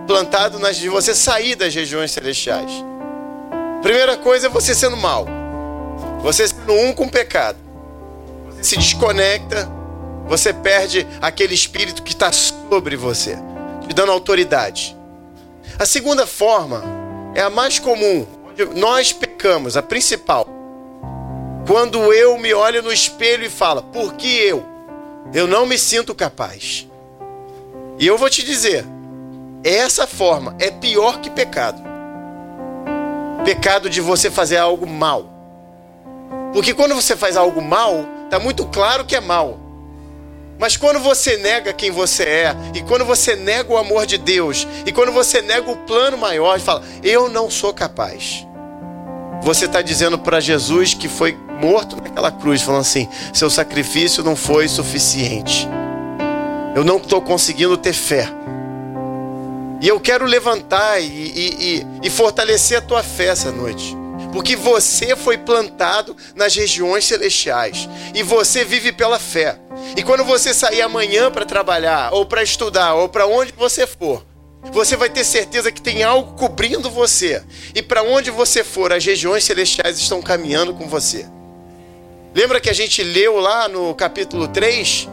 plantado, nas, de você sair das regiões celestiais. Primeira coisa é você sendo mal. Você sendo um com pecado. Se desconecta, você perde aquele espírito que está sobre você, te dando autoridade. A segunda forma é a mais comum. Nós pecamos, a principal. Quando eu me olho no espelho e falo, por que eu? Eu não me sinto capaz. E eu vou te dizer, essa forma é pior que pecado. Pecado de você fazer algo mal. Porque quando você faz algo mal, está muito claro que é mal. Mas quando você nega quem você é, e quando você nega o amor de Deus, e quando você nega o plano maior e fala, eu não sou capaz, você está dizendo para Jesus que foi morto naquela cruz, falando assim: seu sacrifício não foi suficiente, eu não estou conseguindo ter fé. E eu quero levantar e, e, e, e fortalecer a tua fé essa noite porque você foi plantado nas regiões celestiais e você vive pela fé. E quando você sair amanhã para trabalhar, ou para estudar, ou para onde você for, você vai ter certeza que tem algo cobrindo você. E para onde você for, as regiões celestiais estão caminhando com você. Lembra que a gente leu lá no capítulo 3?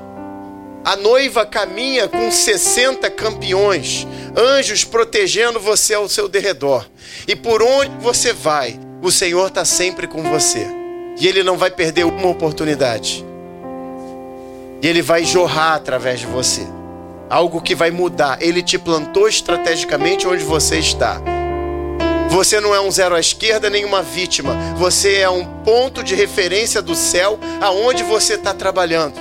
A noiva caminha com 60 campeões, anjos protegendo você ao seu derredor. E por onde você vai, o Senhor está sempre com você. E Ele não vai perder uma oportunidade. E Ele vai jorrar através de você. Algo que vai mudar. Ele te plantou estrategicamente onde você está. Você não é um zero à esquerda nem uma vítima. Você é um ponto de referência do céu aonde você está trabalhando.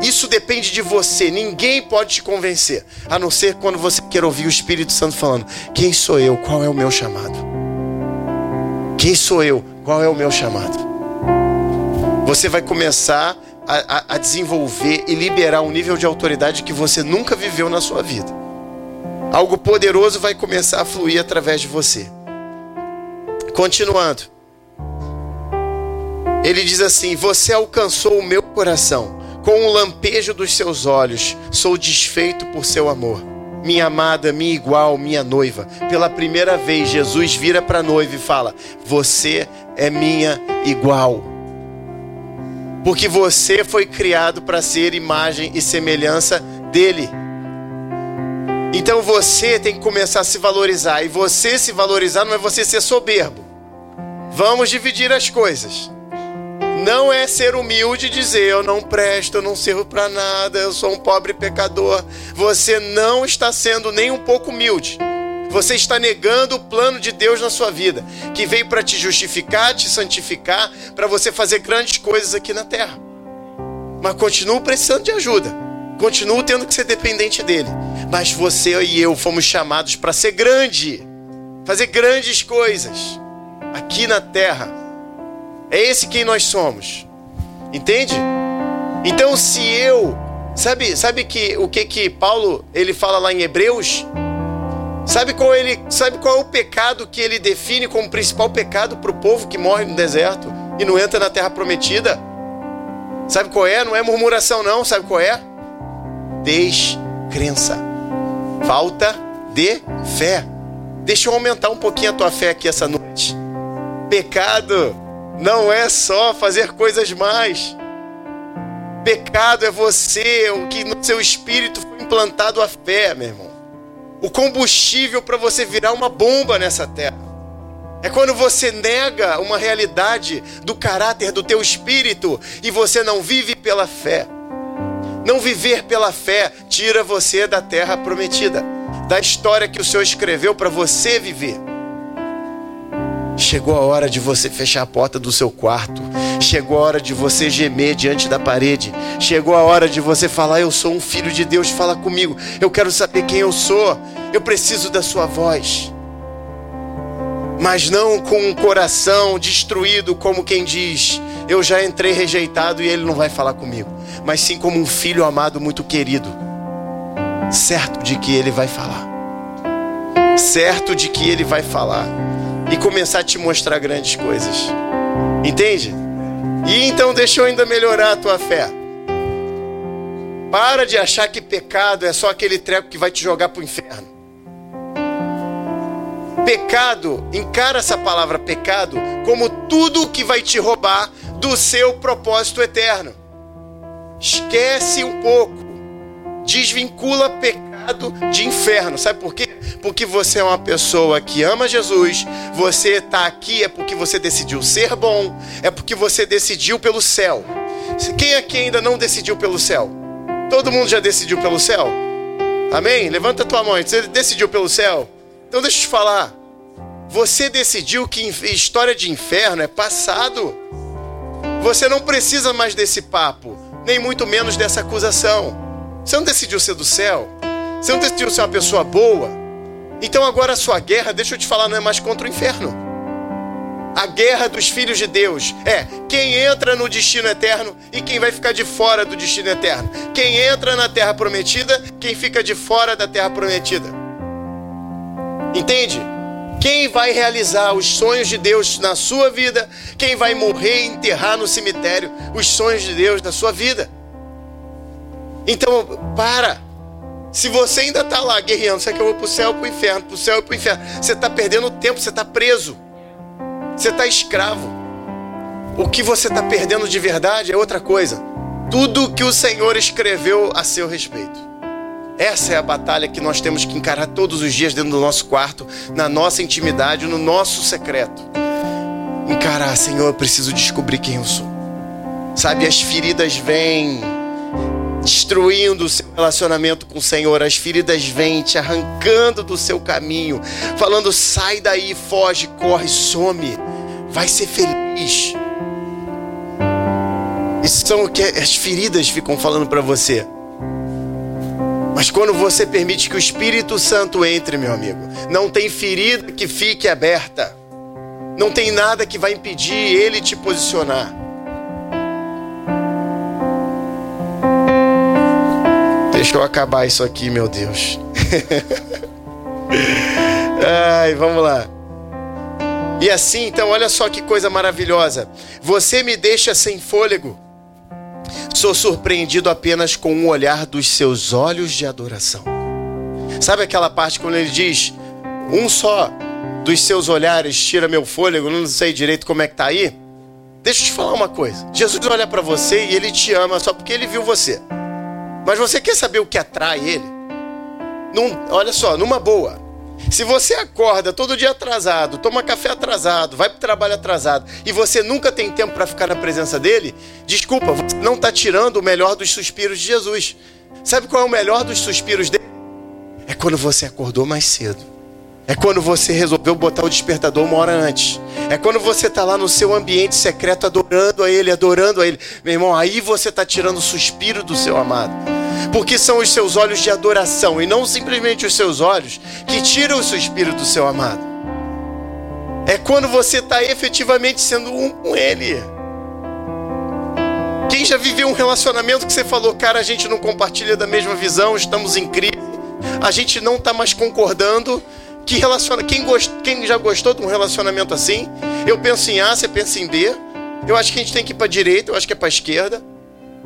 Isso depende de você. Ninguém pode te convencer, a não ser quando você quer ouvir o Espírito Santo falando: Quem sou eu? Qual é o meu chamado? Quem sou eu? Qual é o meu chamado? Você vai começar a, a, a desenvolver e liberar um nível de autoridade que você nunca viveu na sua vida. Algo poderoso vai começar a fluir através de você. Continuando. Ele diz assim: Você alcançou o meu coração, com um lampejo dos seus olhos, sou desfeito por seu amor minha amada, minha igual, minha noiva. Pela primeira vez, Jesus vira para a noiva e fala: Você é minha igual. Porque você foi criado para ser imagem e semelhança dele. Então você tem que começar a se valorizar. E você se valorizar não é você ser soberbo. Vamos dividir as coisas. Não é ser humilde dizer eu não presto, eu não sirvo para nada, eu sou um pobre pecador. Você não está sendo nem um pouco humilde. Você está negando o plano de Deus na sua vida, que veio para te justificar, te santificar, para você fazer grandes coisas aqui na terra. Mas continuo precisando de ajuda. Continuo tendo que ser dependente dele. Mas você e eu fomos chamados para ser grande, fazer grandes coisas aqui na terra é esse quem nós somos. Entende? Então se eu, sabe, sabe que o que que Paulo ele fala lá em Hebreus? Sabe qual ele, sabe qual é o pecado que ele define como principal pecado para o povo que morre no deserto e não entra na terra prometida? Sabe qual é? Não é murmuração não, sabe qual é? Descrença. Falta de fé. Deixa eu aumentar um pouquinho a tua fé aqui essa noite. Pecado não é só fazer coisas mais. Pecado é você, o que no seu espírito foi implantado a fé, meu irmão. O combustível para você virar uma bomba nessa terra. É quando você nega uma realidade do caráter do teu espírito e você não vive pela fé. Não viver pela fé tira você da terra prometida, da história que o Senhor escreveu para você viver. Chegou a hora de você fechar a porta do seu quarto. Chegou a hora de você gemer diante da parede. Chegou a hora de você falar: Eu sou um filho de Deus, fala comigo. Eu quero saber quem eu sou. Eu preciso da sua voz mas não com um coração destruído, como quem diz: Eu já entrei rejeitado e ele não vai falar comigo, mas sim como um filho amado muito querido, certo de que ele vai falar, certo de que ele vai falar e começar a te mostrar grandes coisas, entende? E então deixa eu ainda melhorar a tua fé. Para de achar que pecado é só aquele treco que vai te jogar para o inferno. Pecado, encara essa palavra pecado como tudo que vai te roubar do seu propósito eterno. Esquece um pouco, desvincula pecado de inferno. Sabe por quê? Porque você é uma pessoa que ama Jesus, você está aqui é porque você decidiu ser bom, é porque você decidiu pelo céu. Quem aqui ainda não decidiu pelo céu? Todo mundo já decidiu pelo céu? Amém? Levanta tua mão. Você decidiu pelo céu? Então deixa eu te falar. Você decidiu que história de inferno é passado. Você não precisa mais desse papo, nem muito menos dessa acusação. Você não decidiu ser do céu. Você não decidiu ser uma pessoa boa. Então agora a sua guerra, deixa eu te falar, não é mais contra o inferno. A guerra dos filhos de Deus é quem entra no destino eterno e quem vai ficar de fora do destino eterno. Quem entra na terra prometida, quem fica de fora da terra prometida. Entende? Quem vai realizar os sonhos de Deus na sua vida? Quem vai morrer e enterrar no cemitério os sonhos de Deus na sua vida? Então, para. Se você ainda está lá guerreando, quer que eu vou para o céu, para o inferno, para o céu e para o inferno. Você está perdendo tempo, você está preso. Você está escravo. O que você está perdendo de verdade é outra coisa. Tudo que o Senhor escreveu a seu respeito. Essa é a batalha que nós temos que encarar todos os dias dentro do nosso quarto, na nossa intimidade, no nosso secreto. Encarar, Senhor, eu preciso descobrir quem eu sou. Sabe, as feridas vêm destruindo o seu relacionamento com o Senhor, as feridas vêm te arrancando do seu caminho, falando: sai daí, foge, corre, some, vai ser feliz. Isso são o que as feridas ficam falando para você. Mas quando você permite que o Espírito Santo entre, meu amigo, não tem ferida que fique aberta. Não tem nada que vai impedir ele te posicionar. Deixa eu acabar isso aqui, meu Deus. Ai, vamos lá. E assim, então, olha só que coisa maravilhosa. Você me deixa sem fôlego. Sou surpreendido apenas com o olhar dos seus olhos de adoração. Sabe aquela parte quando ele diz: Um só dos seus olhares tira meu fôlego, não sei direito como é que tá aí? Deixa eu te falar uma coisa. Jesus olha para você e ele te ama só porque ele viu você. Mas você quer saber o que atrai ele? Num, olha só, numa boa. Se você acorda todo dia atrasado, toma café atrasado, vai para o trabalho atrasado e você nunca tem tempo para ficar na presença dele, desculpa, você não está tirando o melhor dos suspiros de Jesus. Sabe qual é o melhor dos suspiros dele? É quando você acordou mais cedo. É quando você resolveu botar o despertador uma hora antes. É quando você está lá no seu ambiente secreto adorando a Ele, adorando a Ele. Meu irmão, aí você está tirando o suspiro do seu amado porque são os seus olhos de adoração e não simplesmente os seus olhos que tiram o seu espírito do seu amado. É quando você está efetivamente sendo um com Ele. Quem já viveu um relacionamento que você falou, cara, a gente não compartilha da mesma visão, estamos em crise, a gente não está mais concordando. Que relaciona... quem, gost... Quem já gostou de um relacionamento assim? Eu penso em A, você pensa em B. Eu acho que a gente tem que ir para direita, eu acho que é para esquerda.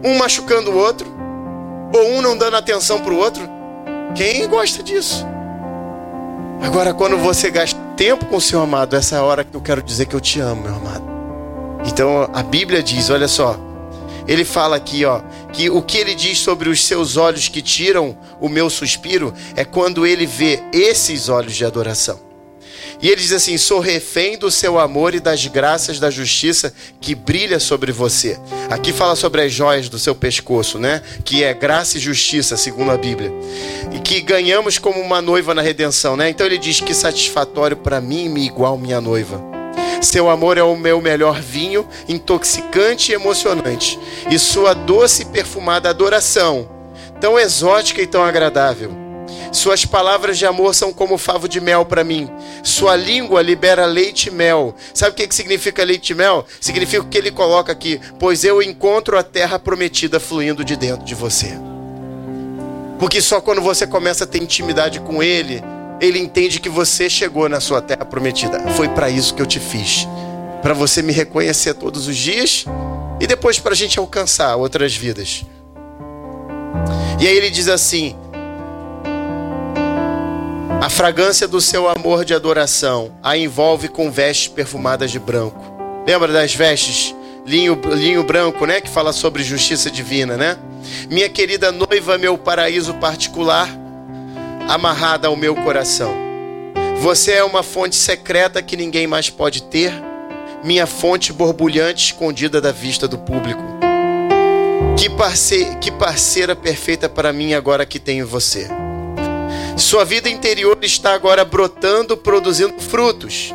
Um machucando o outro ou um não dando atenção para o outro. Quem gosta disso? Agora, quando você gasta tempo com o seu amado, essa é a hora que eu quero dizer que eu te amo, meu amado. Então a Bíblia diz, olha só, ele fala aqui, ó, que o que ele diz sobre os seus olhos que tiram o meu suspiro é quando ele vê esses olhos de adoração. E ele diz assim: Sou refém do seu amor e das graças da justiça que brilha sobre você. Aqui fala sobre as joias do seu pescoço, né? Que é graça e justiça, segundo a Bíblia. E que ganhamos como uma noiva na redenção, né? Então ele diz que satisfatório para mim me igual minha noiva. Seu amor é o meu melhor vinho, intoxicante e emocionante. E sua doce e perfumada adoração, tão exótica e tão agradável suas palavras de amor são como favo de mel para mim. Sua língua libera leite e mel. Sabe o que, que significa leite e mel? Significa o que ele coloca aqui: Pois eu encontro a terra prometida fluindo de dentro de você. Porque só quando você começa a ter intimidade com ele, ele entende que você chegou na sua terra prometida. Foi para isso que eu te fiz. Para você me reconhecer todos os dias e depois para a gente alcançar outras vidas. E aí ele diz assim: a fragrância do seu amor de adoração a envolve com vestes perfumadas de branco. Lembra das vestes? Linho, linho branco, né? Que fala sobre justiça divina, né? Minha querida noiva, meu paraíso particular, amarrada ao meu coração. Você é uma fonte secreta que ninguém mais pode ter, minha fonte borbulhante escondida da vista do público. Que, parce... que parceira perfeita para mim agora que tenho você. Sua vida interior está agora brotando, produzindo frutos.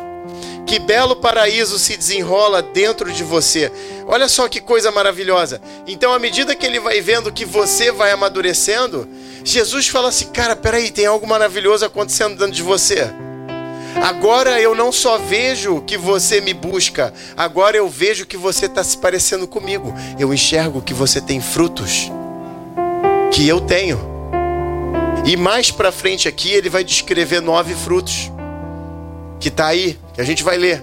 Que belo paraíso se desenrola dentro de você. Olha só que coisa maravilhosa. Então, à medida que ele vai vendo que você vai amadurecendo, Jesus fala assim: Cara, peraí, tem algo maravilhoso acontecendo dentro de você. Agora eu não só vejo que você me busca, agora eu vejo que você está se parecendo comigo. Eu enxergo que você tem frutos que eu tenho. E mais para frente aqui ele vai descrever nove frutos que está aí, que a gente vai ler.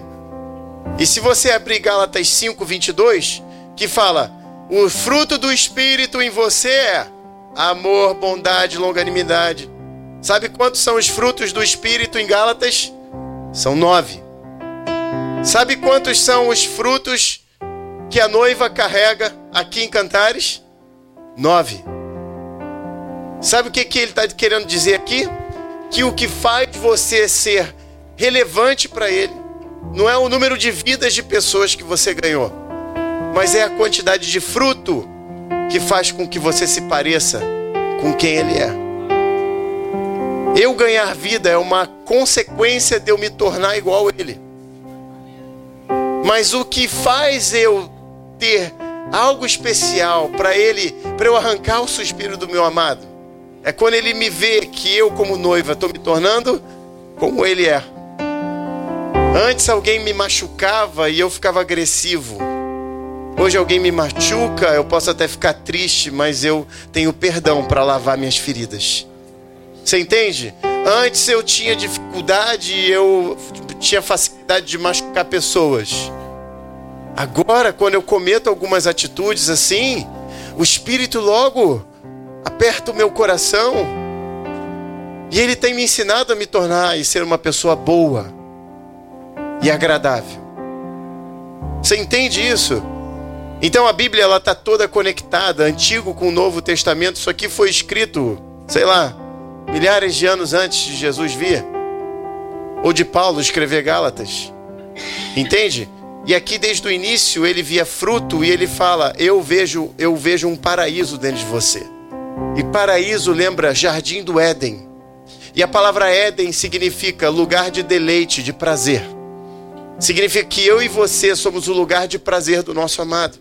E se você abrir Gálatas 5, 22, que fala: o fruto do Espírito em você é amor, bondade, longanimidade. Sabe quantos são os frutos do Espírito em Gálatas? São nove. Sabe quantos são os frutos que a noiva carrega aqui em Cantares? Nove. Sabe o que, que ele está querendo dizer aqui? Que o que faz você ser relevante para ele não é o número de vidas de pessoas que você ganhou, mas é a quantidade de fruto que faz com que você se pareça com quem ele é. Eu ganhar vida é uma consequência de eu me tornar igual a ele. Mas o que faz eu ter algo especial para ele, para eu arrancar o suspiro do meu amado, é quando ele me vê que eu, como noiva, estou me tornando como ele é. Antes alguém me machucava e eu ficava agressivo. Hoje alguém me machuca, eu posso até ficar triste, mas eu tenho perdão para lavar minhas feridas. Você entende? Antes eu tinha dificuldade e eu tinha facilidade de machucar pessoas. Agora, quando eu cometo algumas atitudes assim, o Espírito logo aperta o meu coração. E Ele tem me ensinado a me tornar e ser uma pessoa boa e agradável. Você entende isso? Então a Bíblia ela está toda conectada, Antigo com o Novo Testamento. Isso aqui foi escrito, sei lá, milhares de anos antes de Jesus vir, ou de Paulo escrever Gálatas. Entende? E aqui desde o início ele via fruto e ele fala: "Eu vejo, eu vejo um paraíso dentro de você". E paraíso lembra jardim do Éden. E a palavra Éden significa lugar de deleite, de prazer. Significa que eu e você somos o lugar de prazer do nosso amado.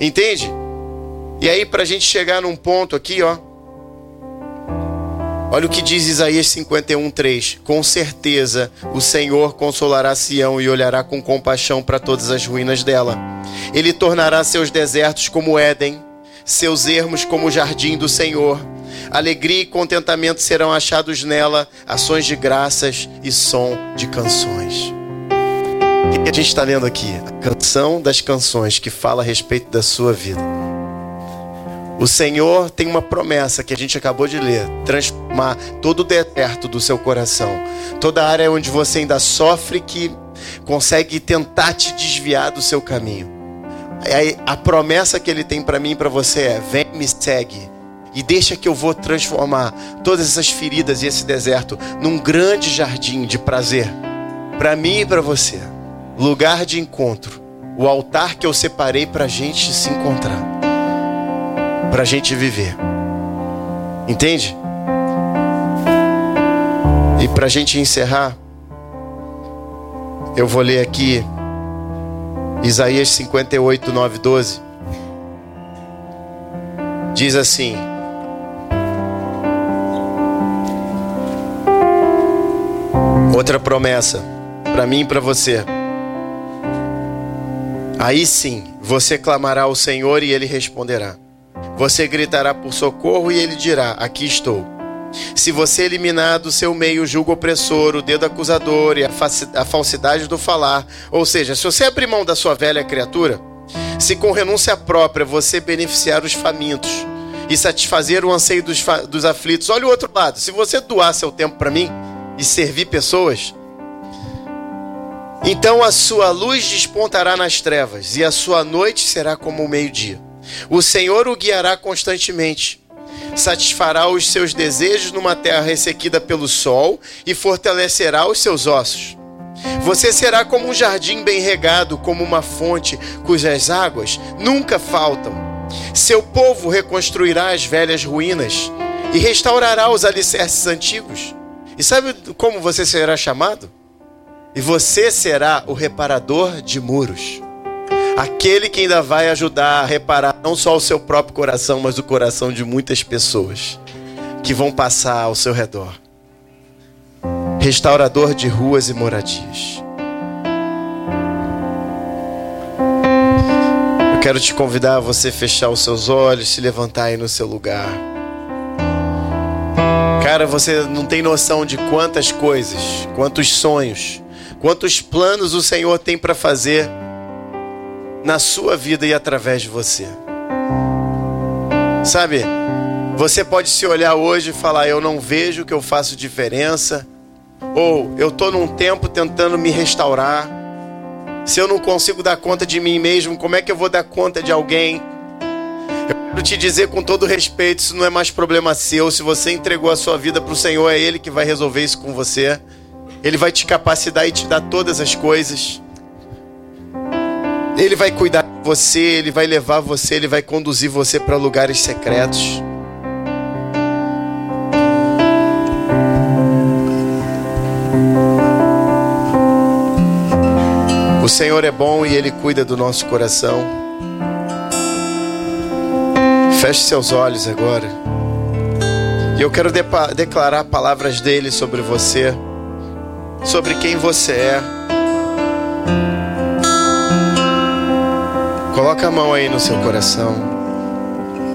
Entende? E aí, para a gente chegar num ponto aqui, ó. Olha o que diz Isaías 51:3. Com certeza o Senhor consolará Sião e olhará com compaixão para todas as ruínas dela. Ele tornará seus desertos como Éden seus ermos como o jardim do Senhor. Alegria e contentamento serão achados nela, ações de graças e som de canções. O que a gente está lendo aqui? A canção das canções que fala a respeito da sua vida. O Senhor tem uma promessa que a gente acabou de ler: transformar todo o deserto do seu coração, toda área onde você ainda sofre que consegue tentar te desviar do seu caminho a promessa que ele tem para mim e para você é: vem, me segue, e deixa que eu vou transformar todas essas feridas e esse deserto num grande jardim de prazer para mim e para você. Lugar de encontro, o altar que eu separei para a gente se encontrar, para a gente viver. Entende? E para a gente encerrar, eu vou ler aqui Isaías 58, 9, 12. Diz assim: Outra promessa para mim e para você. Aí sim, você clamará ao Senhor e ele responderá. Você gritará por socorro e ele dirá: Aqui estou. Se você eliminar do seu meio o julgo opressor, o dedo acusador e a falsidade do falar, ou seja, se você abrir mão da sua velha criatura, se com renúncia própria você beneficiar os famintos e satisfazer o anseio dos, dos aflitos, olha o outro lado. Se você doar seu tempo para mim, e servir pessoas, então a sua luz despontará nas trevas e a sua noite será como o meio-dia. O Senhor o guiará constantemente, satisfará os seus desejos numa terra ressequida pelo sol e fortalecerá os seus ossos. Você será como um jardim bem regado, como uma fonte cujas águas nunca faltam. Seu povo reconstruirá as velhas ruínas e restaurará os alicerces antigos. E sabe como você será chamado? E você será o reparador de muros. Aquele que ainda vai ajudar a reparar não só o seu próprio coração, mas o coração de muitas pessoas que vão passar ao seu redor. Restaurador de ruas e moradias. Eu quero te convidar a você fechar os seus olhos, se levantar aí no seu lugar. Cara, você não tem noção de quantas coisas, quantos sonhos, quantos planos o Senhor tem para fazer na sua vida e através de você. Sabe, você pode se olhar hoje e falar: Eu não vejo que eu faço diferença, ou eu estou num tempo tentando me restaurar. Se eu não consigo dar conta de mim mesmo, como é que eu vou dar conta de alguém? Quero te dizer com todo respeito, isso não é mais problema seu. Se você entregou a sua vida para o Senhor, é Ele que vai resolver isso com você. Ele vai te capacitar e te dar todas as coisas. Ele vai cuidar de você, ele vai levar você, ele vai conduzir você para lugares secretos. O Senhor é bom e ele cuida do nosso coração. Feche seus olhos agora. E eu quero de declarar palavras dele sobre você, sobre quem você é. Coloca a mão aí no seu coração.